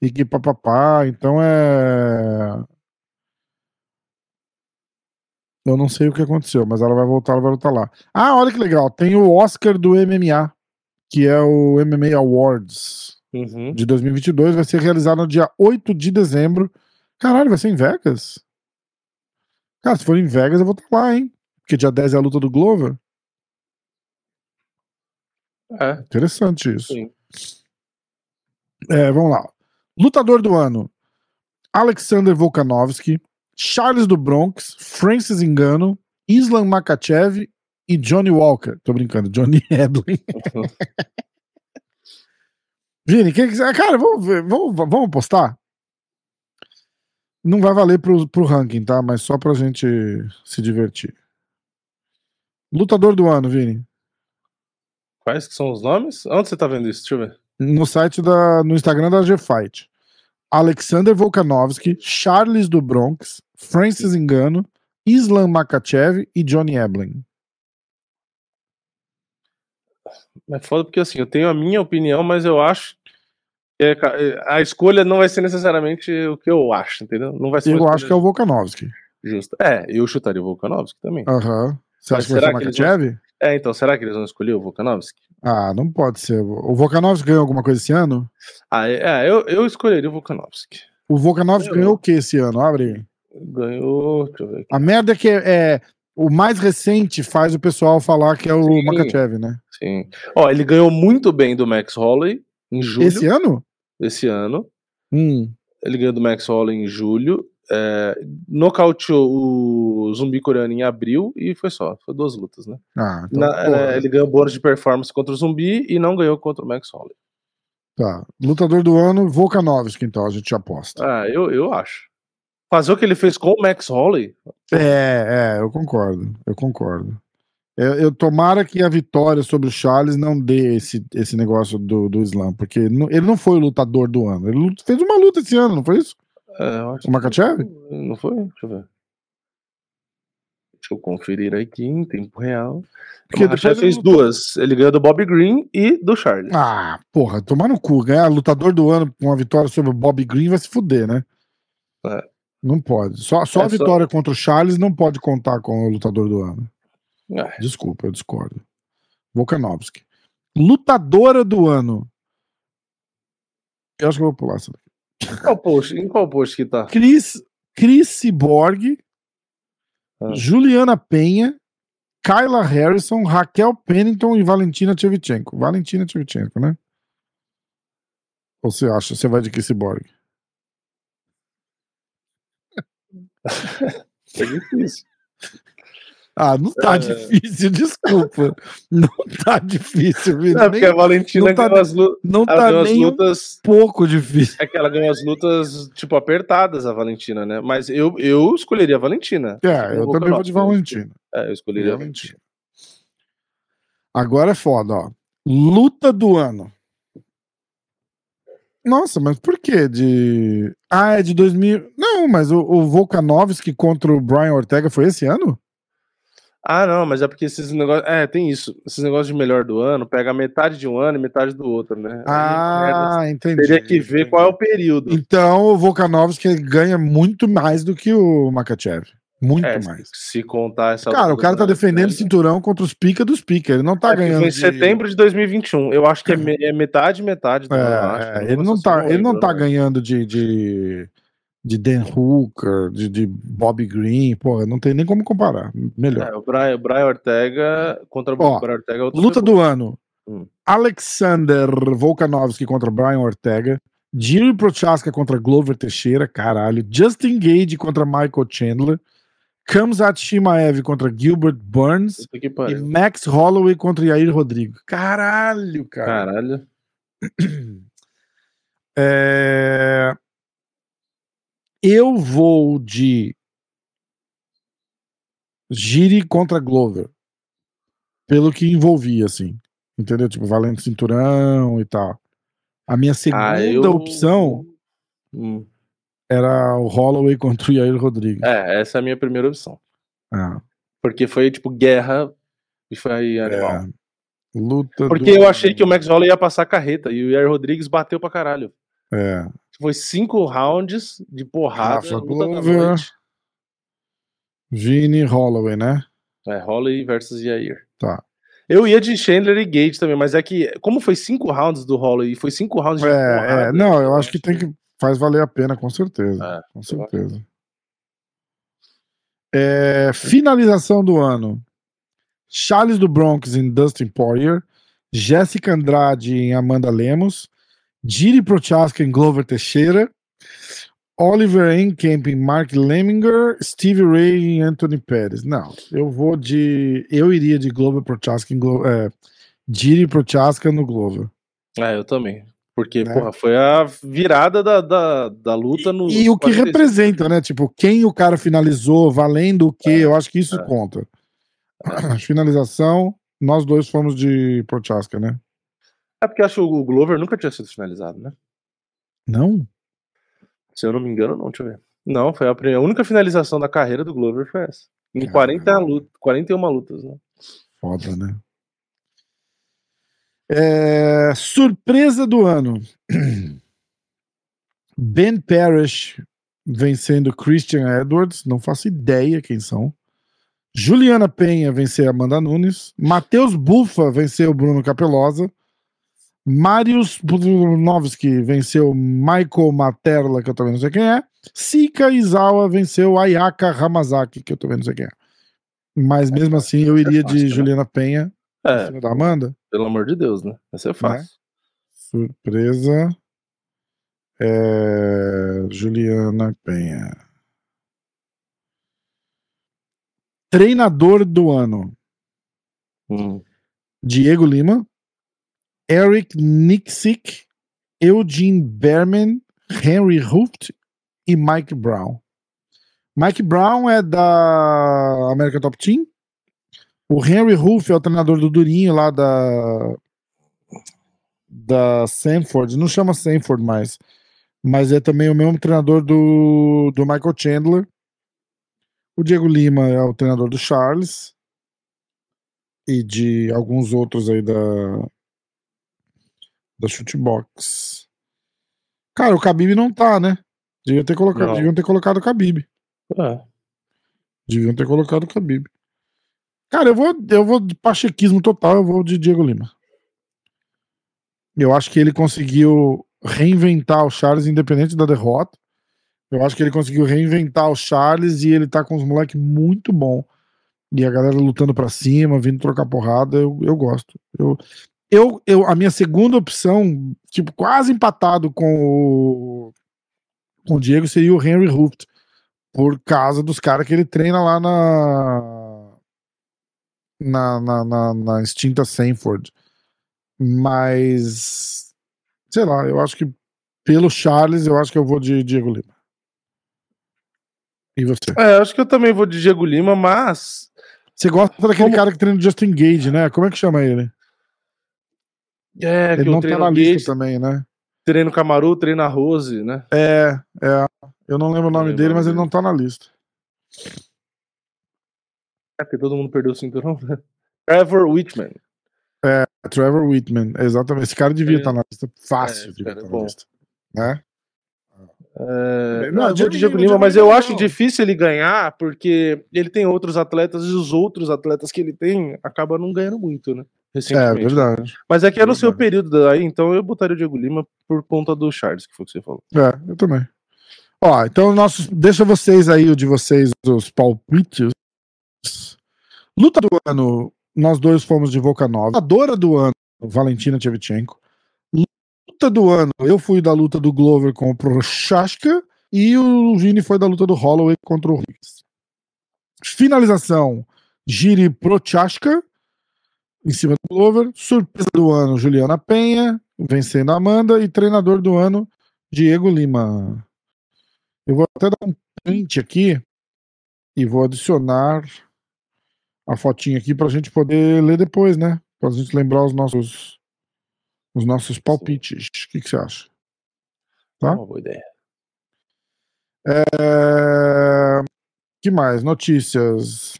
e que papapá, então é... Eu não sei o que aconteceu, mas ela vai voltar, ela vai lutar lá. Ah, olha que legal, tem o Oscar do MMA, que é o MMA Awards uhum. de 2022, vai ser realizado no dia 8 de dezembro. Caralho, vai ser em Vegas? Cara, se for em Vegas, eu vou estar lá, hein? Porque dia 10 é a luta do Glover. É. Interessante isso. Sim. É, vamos lá. Lutador do ano: Alexander Volkanovski, Charles do Bronx, Francis Engano, Islam Makachev e Johnny Walker. Tô brincando, Johnny *laughs* Edlin. Vini, quem quiser. Cara, vamos, vamos, vamos apostar? Não vai valer pro, pro ranking, tá? Mas só pra gente se divertir. Lutador do ano, Vini. Quais que são os nomes? Onde você tá vendo isso? Deixa eu ver. No site da. No Instagram da G-Fight. Alexander Volkanovski, Charles do Bronx, Francis Engano, Islam Makachev e Johnny Ebling. É foda porque assim, eu tenho a minha opinião, mas eu acho que é a escolha não vai ser necessariamente o que eu acho, entendeu? Não vai ser Eu acho que é o Volkanovski. Justo. É, eu chutaria o Volkanovski também. Aham. Uhum. Você acha que vai ser o Makachev? Vão... É, então, será que eles vão escolher o Volkanovski? Ah, não pode ser. O Volkanovski ganhou alguma coisa esse ano? Ah, é, é eu, eu escolheria o Volkanovski. O Volkanovski ganhou o que esse ano? Abre. Ganhou. Deixa eu ver aqui. A merda é que é, é, o mais recente faz o pessoal falar que é o Sim. Makachev, né? Sim. Ó, ele ganhou muito bem do Max Holloway em julho. Esse ano? Esse ano. Hum. Ele ganhou do Max Holloway em julho. É, nocauteou o zumbi coreano em abril e foi só. Foi duas lutas, né? Ah, então, Na, é, ele ganhou bônus de performance contra o zumbi e não ganhou contra o Max Holloway. Tá. Lutador do ano, Volkanovski, então, a gente aposta. Ah, eu, eu acho. Fazer o que ele fez com o Max Holloway? É, é, eu concordo. Eu concordo. Eu, eu, tomara que a vitória sobre o Charles não dê esse, esse negócio do, do Islam, porque ele não foi o lutador do ano. Ele fez uma luta esse ano, não foi isso? É, o Makachev? Não foi? Deixa eu ver. Deixa eu conferir aqui em tempo real. Porque o Makachev fez duas. Ele ganhou do Bob Green e do Charles. Ah, porra, tomar no cu. Ganhar lutador do ano com uma vitória sobre o Bob Green vai se fuder, né? É. Não pode. Só, só é a vitória só... contra o Charles não pode contar com o lutador do ano. É. Desculpa, eu discordo. Volkanovski. Lutadora do ano. Eu acho que eu vou pular essa daqui. Qual post? Em qual post que tá? Chris, Chris Cyborg, ah. Juliana Penha, Kyla Harrison, Raquel Pennington e Valentina Tchevchenko. Valentina Tchevchenko, né? Ou você acha? Você vai de Chris Cyborg? *laughs* é difícil. Ah, não tá é... difícil, *laughs* desculpa. Não tá difícil, Vini. Não, porque a Valentina não tá, umas, não tá nem lutas, um pouco difícil. É que ela ganhou as lutas, tipo, apertadas, a Valentina, né? Mas eu, eu escolheria a Valentina. É, eu, eu também vou de Valentina. É, eu escolheria a Valentina. Agora é foda, ó. Luta do ano. Nossa, mas por que de... Ah, é de 2000... Não, mas o, o Volkanovski contra o Brian Ortega foi esse ano? Ah, não, mas é porque esses negócios. É, tem isso. Esses negócios de melhor do ano, pega metade de um ano e metade do outro, né? Ah, Aí, entendi. Teria que ver entendi. qual é o período. Então o Volkanovski ganha muito mais do que o Makachev. Muito é, mais. Se contar essa. Cara, o cara tá defendendo né? cinturão contra os pica dos pica. Ele não tá é, ganhando. Foi em de... setembro de 2021. Eu acho que é, *laughs* é metade, metade. É, é, ele, não tá, ele não tá né? ganhando de, de de Dan Hooker, de, de Bob Green, pô, não tem nem como comparar. Melhor. É, o, Brian, o Brian Ortega contra o Ó, Brian Ortega. É luta do ano. Hum. Alexander Volkanovski contra Brian Ortega. Jiri Prochaska contra Glover Teixeira, caralho. Justin Gage contra Michael Chandler. Kamzat Shimaev contra Gilbert Burns. E Max Holloway contra Yair Rodrigo. Caralho, cara. Caralho. *clears throat* É... Eu vou de Gire contra Glover. Pelo que envolvia, assim. Entendeu? Tipo, valendo cinturão e tal. A minha segunda ah, eu... opção hum. era o Holloway contra o Yair Rodrigues. É, essa é a minha primeira opção. Ah. Porque foi, tipo, guerra e foi animal. É. Luta Porque do... eu achei que o Max Holloway ia passar carreta e o Yair Rodrigues bateu pra caralho. É. Foi cinco rounds de porrada. Rafa Glover, Gene Holloway, né? É, Holloway versus Yair. Tá. Eu ia de Chandler e Gate também, mas é que, como foi cinco rounds do Holloway foi cinco rounds de é, porrada. É, não, eu acho que tem que. Faz valer a pena, com certeza. É, com certeza. É, finalização do ano. Charles do Bronx em Dustin Poirier. Jéssica Andrade em Amanda Lemos. Jiri Prochaska em Glover Teixeira, Oliver Enkamp em Mark Lemminger, Steve Ray em Anthony Pérez. Não, eu vou de. Eu iria de Glover Prochaska em Glover. É, Jiri Prochaska no Glover. É, eu também. Porque, né? porra, foi a virada da, da, da luta no. E, e o que representa, né? Tipo, quem o cara finalizou, valendo o quê? É, eu acho que isso é. conta. É. *clears throat* Finalização, nós dois fomos de Prochaska, né? É porque acho que o Glover nunca tinha sido finalizado, né? Não? Se eu não me engano, não, deixa eu ver. Não, foi a, primeira, a única finalização da carreira do Glover foi essa. Em 40 luta, 41 lutas, né? Foda, né? É, surpresa do ano. *clears throat* Ben Parrish vencendo Christian Edwards, não faço ideia quem são. Juliana Penha venceu Amanda Nunes. Matheus Bufa venceu Bruno Capelosa. Marius Budnovski venceu Michael Materla, que eu também não sei quem é. Sika Izawa venceu Ayaka Hamazaki, que eu também não sei quem é. Mas mesmo assim eu iria de né? Juliana Penha é, da Amanda. Pelo amor de Deus, né? Essa é fácil. Né? Surpresa. É... Juliana Penha. Treinador do ano. Hum. Diego Lima. Eric Nixick. Eugene Berman. Henry Hooft e Mike Brown. Mike Brown é da América Top Team. O Henry Ruff é o treinador do Durinho lá da da Sanford, não chama Sanford mais, mas é também o mesmo treinador do, do Michael Chandler. O Diego Lima é o treinador do Charles e de alguns outros aí da da Shootbox. Cara, o Khabib não tá, né? Deviam ter colocado, deviam ter colocado o Khabib. É. Deviam ter colocado o Khabib. Cara, eu vou, eu vou de pachequismo total, eu vou de Diego Lima. Eu acho que ele conseguiu reinventar o Charles independente da derrota. Eu acho que ele conseguiu reinventar o Charles e ele tá com os moleques muito bom. E a galera lutando para cima, vindo trocar porrada, eu, eu gosto. Eu, eu, eu, a minha segunda opção, tipo, quase empatado com o, com o Diego, seria o Henry Hooft, por causa dos caras que ele treina lá na na, na, na, na extinta Sanford. Mas, sei lá, eu acho que pelo Charles, eu acho que eu vou de Diego Lima. E você? É, acho que eu também vou de Diego Lima, mas. Você gosta daquele Como... cara que treina o Justin Gage, né? Como é que chama ele? É, ele não tá na lista também, né? Treino Camaru, treina Rose, né? É, é. Eu não lembro o nome dele, mas ele não tá na lista. É porque todo mundo perdeu o cinturão, né? Trevor Whitman. É, Trevor Whitman, exatamente. Esse cara devia é. estar na lista. Fácil é, devia estar na lista. Né? É, não, eu Diego Lima, mas eu acho difícil ele ganhar, porque ele tem outros atletas e os outros atletas que ele tem acabam não ganhando muito, né? É verdade. Mas é que é no seu período daí, então eu botaria o Diego Lima por conta do Charles, que foi o que você falou. É, eu também. Ó, então nossos, deixa vocês aí o de vocês, os palpites Luta do ano, nós dois fomos de Volkanov. Lutadora do ano, Valentina Tchevchenko. Luta do ano, eu fui da luta do Glover com o Prochaska e o Vini foi da luta do Holloway contra o Riggs. Finalização, Giri Prochaska em cima do Glover. Surpresa do ano, Juliana Penha vencendo a Amanda e treinador do ano, Diego Lima. Eu vou até dar um print aqui e vou adicionar a fotinha aqui para a gente poder ler depois, né? Para a gente lembrar os nossos os nossos palpites. O que, que você acha? Tá? Uma boa ideia. É... que mais? Notícias.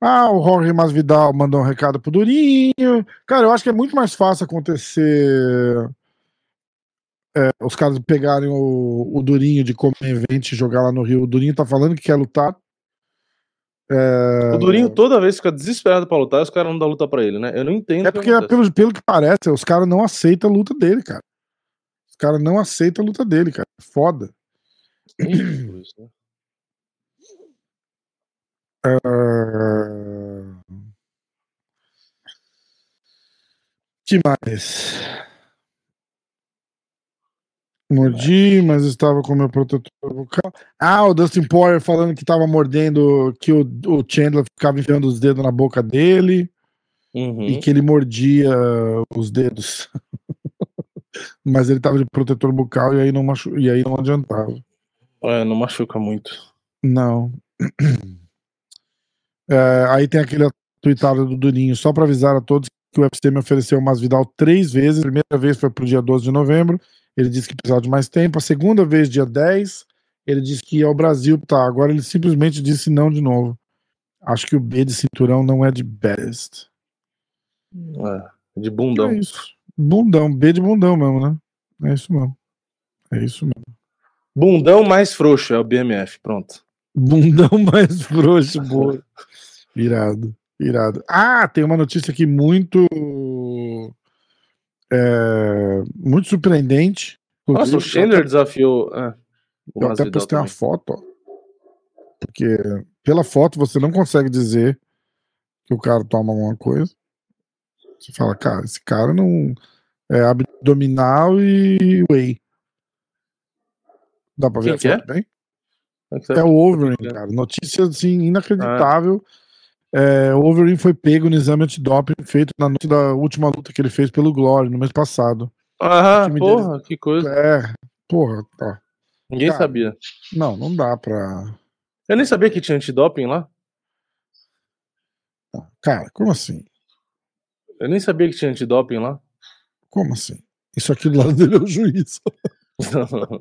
Ah, o Jorge Masvidal mandou um recado pro Durinho. Cara, eu acho que é muito mais fácil acontecer é, os caras pegarem o, o Durinho de como evento e jogar lá no Rio. O Durinho tá falando que quer lutar. É... O Durinho toda vez fica desesperado pra lutar, os caras não dão luta pra ele, né? Eu não entendo. É porque, pelo, pelo que parece, os caras não aceitam a luta dele, cara. Os caras não aceitam a luta dele, cara. Foda. Isso, né? Uh... que mais? Mordi, mas estava com meu protetor vocal. Ah, o Dustin Poirier falando que estava mordendo, que o, o, Chandler ficava enfiando os dedos na boca dele uhum. e que ele mordia os dedos. *laughs* mas ele estava de protetor bucal e aí não, machu... e aí não adiantava. É, não machuca muito. Não. *clears throat* É, aí tem aquele tweetado do Durinho, só para avisar a todos que o UFC me ofereceu o Vidal três vezes. A primeira vez foi pro dia 12 de novembro ele disse que precisava de mais tempo. A segunda vez, dia 10, ele disse que ia ao Brasil. Tá, agora ele simplesmente disse não de novo. Acho que o B de cinturão não é de best. É, De bundão. É isso. Bundão, B de bundão mesmo, né? É isso mesmo. É isso mesmo. Bundão mais frouxo é o BMF, pronto. Bundão *laughs* mais frouxo, boa. Irado, irado. Ah, tem uma notícia aqui muito. É, muito surpreendente. Nossa, o Chandler desafiou. É, eu até postei uma foto, ó. Porque pela foto você não consegue dizer que o cara toma alguma coisa. Você fala, cara, esse cara não. É abdominal e whey. Dá pra ver Quem a foto é? bem? É o Overeem, cara. Notícia assim, inacreditável. Ah. É, o Overeem foi pego no exame antidoping feito na noite da última luta que ele fez pelo Glory no mês passado. Ah, porra, dele... que coisa. É, porra, tá. Ninguém sabia. Não, não dá pra. Eu nem sabia que tinha antidoping lá. Cara, como assim? Eu nem sabia que tinha antidoping lá. Como assim? Isso aqui do lado dele é o juiz. *laughs*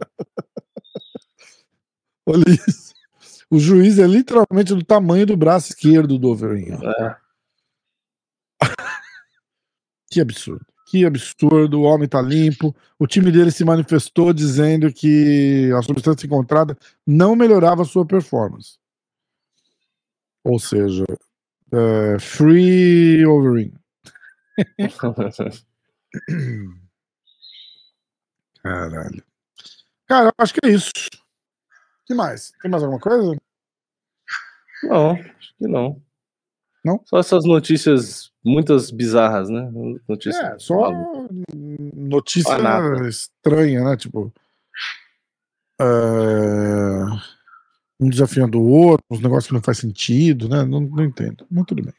Olha isso. O juiz é literalmente do tamanho do braço esquerdo do Overeem. É. *laughs* que absurdo. Que absurdo. O homem tá limpo. O time dele se manifestou dizendo que a substância encontrada não melhorava a sua performance. Ou seja, uh, free Overeem. *laughs* Caralho. Cara, eu acho que é isso que mais? Tem mais alguma coisa? Não, acho que não. Não? Só essas notícias, muitas bizarras, né? Notícias é, só notícia estranha, né? Tipo. Uh, um desafiando o outro, uns negócios que não faz sentido, né? Não, não entendo. Mas tudo bem.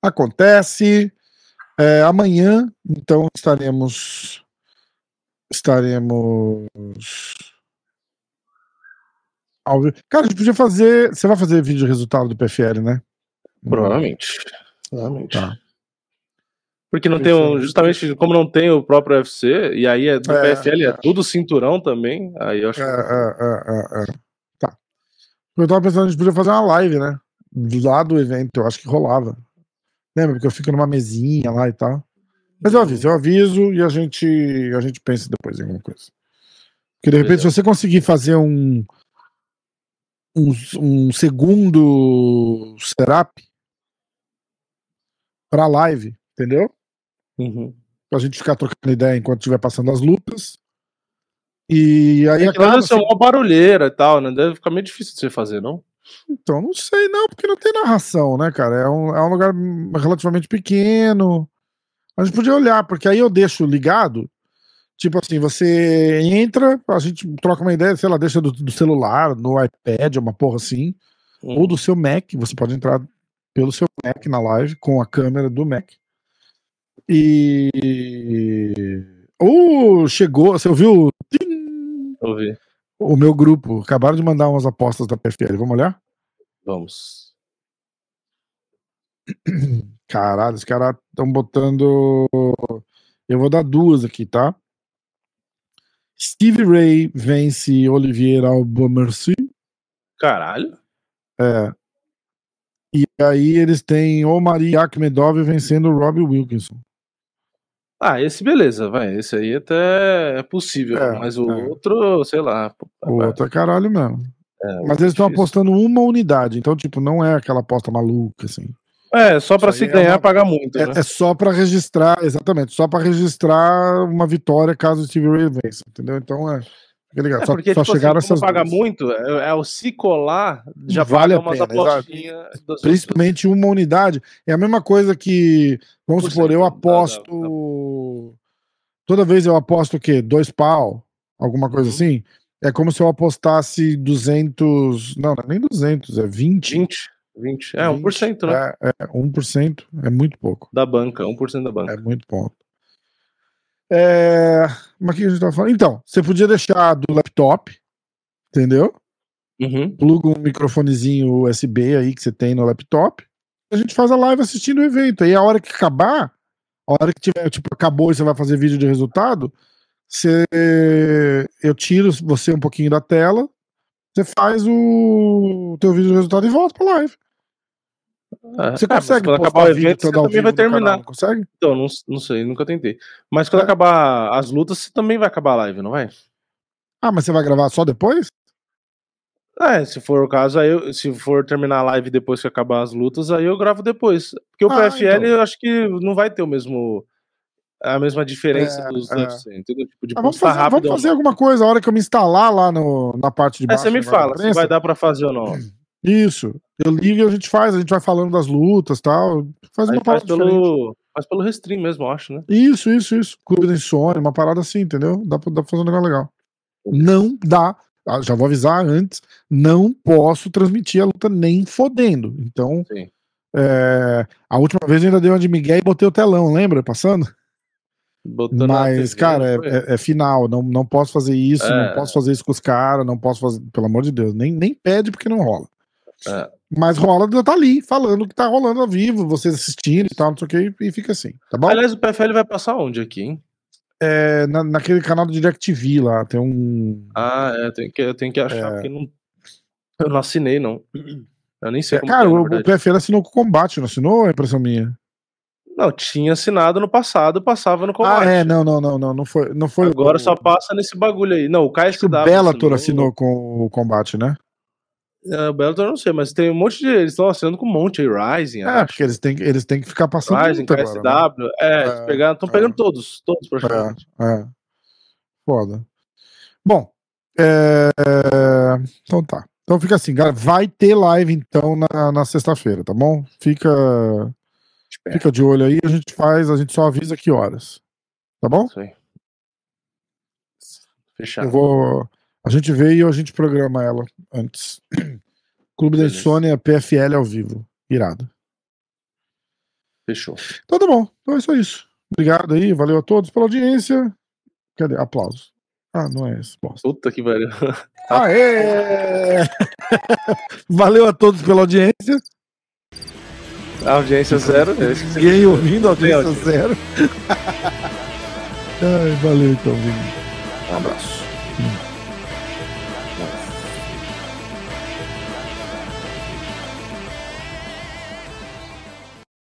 Acontece. É, amanhã, então, estaremos. Estaremos Cara, a gente podia fazer. Você vai fazer vídeo resultado do PFL, né? Provavelmente. Provavelmente. Tá. Porque não tem um, justamente como não tem o próprio UFC, e aí é do é, PFL é, é tudo cinturão também, aí eu acho é, é, é, é, Tá. Eu tava pensando, a gente podia fazer uma live, né? Lá do evento, eu acho que rolava. Lembra? Porque eu fico numa mesinha lá e tal. Mas eu aviso, eu aviso e a gente, a gente pensa depois em alguma coisa. Porque de repente, se você conseguir fazer um, um, um segundo setup para live, entendeu? Uhum. Pra gente ficar trocando ideia enquanto estiver passando as lutas. E aí é acaba. Deve ser uma barulheira e tal, né? Deve ficar meio difícil de você fazer, não? Então, não sei, não, porque não tem narração, né, cara? É um, é um lugar relativamente pequeno. A gente podia olhar, porque aí eu deixo ligado Tipo assim, você entra, a gente troca uma ideia, sei lá, deixa do, do celular, no iPad, uma porra assim, hum. ou do seu Mac, você pode entrar pelo seu Mac na live com a câmera do Mac. E. Ou chegou, você ouviu? Ouvi. O meu grupo, acabaram de mandar umas apostas da PFL, vamos olhar? Vamos. Caralho, os caras estão botando. Eu vou dar duas aqui, tá? Steve Ray vence Olivier Albamercy. Caralho. É. E aí eles têm Omari Akhmedov vencendo o Robbie Wilkinson. Ah, esse beleza, vai. Esse aí até é possível. É, mas o é. outro, sei lá. O vai. outro é caralho mesmo. É, mas eles estão apostando uma unidade, então, tipo, não é aquela aposta maluca, assim. É, só para se ganhar, é uma... pagar muito. É, né? é só para registrar, exatamente, só para registrar uma vitória caso o Steve Ray vença, entendeu? Então é. É, só, porque, só tipo, assim, chegaram assim, essas paga muito, é, é, o se colar, já vale a pena, Principalmente uma unidade. É a mesma coisa que, vamos Por supor, eu aposto. Dá, dá. Toda vez eu aposto o quê? Dois pau? Alguma coisa uhum. assim? É como se eu apostasse 200. Não, não é nem 200, é 20. 20. 20. É, 20, 1%, né? É, é 1% é muito pouco. Da banca, 1% da banca. É muito pouco. É... Mas o que a gente tá falando? Então, você podia deixar do laptop, entendeu? Uhum. Pluga um microfonezinho USB aí que você tem no laptop. A gente faz a live assistindo o evento. Aí a hora que acabar, a hora que tiver, tipo, acabou e você vai fazer vídeo de resultado, você... eu tiro você um pouquinho da tela, você faz o teu vídeo de resultado e volta pra live. É, você consegue é, acabar o evento, você também vai terminar. Canal, consegue? Então, não, não sei, nunca tentei. Mas quando é. acabar as lutas, você também vai acabar a live, não vai? Ah, mas você vai gravar só depois? É, se for o caso, aí eu, se for terminar a live depois que acabar as lutas, aí eu gravo depois. Porque o ah, PFL então. eu acho que não vai ter o mesmo a mesma diferença é, dos é. UFC, entendeu? Tipo, de ah, vamos fazer, vamos fazer alguma coisa a hora que eu me instalar lá no, na parte de baixo. É, você me fala se vai dar pra fazer ou não. *clears throat* Isso. Eu ligo e a gente faz, a gente vai falando das lutas tal. Faz uma faz pelo, faz pelo Restream mesmo, eu acho, né? Isso, isso, isso. Clube da Insônia, uma parada assim, entendeu? Dá pra, dá pra fazer um negócio legal. Não dá. Ah, já vou avisar antes, não posso transmitir a luta nem fodendo. Então, é, a última vez eu ainda dei uma de Miguel e botei o telão, lembra? Passando? Mas, TV, cara, é, é, é, final. Não, não posso fazer isso, é. não posso fazer isso com os caras, não posso fazer. Pelo amor de Deus, nem, nem pede porque não rola. É. Mas rola, tá ali, falando que tá rolando ao vivo, vocês assistindo e tal, não sei o que, e fica assim, tá bom? Aliás, o PFL vai passar onde aqui, hein? É, na, naquele canal do DirecTV lá, tem um. Ah, é, tem que, eu tenho que achar, é... porque não, eu não assinei, não. Eu nem sei é, Cara, é, o, o PFL assinou com o combate, não assinou? É impressão minha. Não, tinha assinado no passado, passava no combate. Ah, é, não, não, não, não, não foi, não foi. Agora o... só passa nesse bagulho aí. Não, o KSW. O Bellator assinou, assinou com o combate, né? É, o Bellator eu não sei, mas tem um monte de. Eles estão assinando com um monte aí, Rising. É, acho. porque eles têm, eles têm que ficar passando. Rising, KSW. Agora, né? É, é estão pegando, pegando é, todos, todos praticamente. É, é. Foda. Bom, é... então tá. Então fica assim, galera. Vai ter live então na, na sexta-feira, tá bom? Fica Fica de olho aí, a gente faz, a gente só avisa que horas. Tá bom? Isso aí. Fechado. Eu vou. A gente vê e a gente programa ela antes. *clears throat* Clube Beleza. da Insônia PFL ao vivo. Irado. Fechou. Então tá bom. Então é só isso. Obrigado aí, valeu a todos pela audiência. Cadê? Aplausos. Ah, não é esse. Bosta. Puta que pariu. *laughs* Aê! *laughs* valeu a todos pela audiência. A audiência zero. Ninguém ouvindo, audiência zero. *laughs* Ai, valeu então, Vini. Um abraço.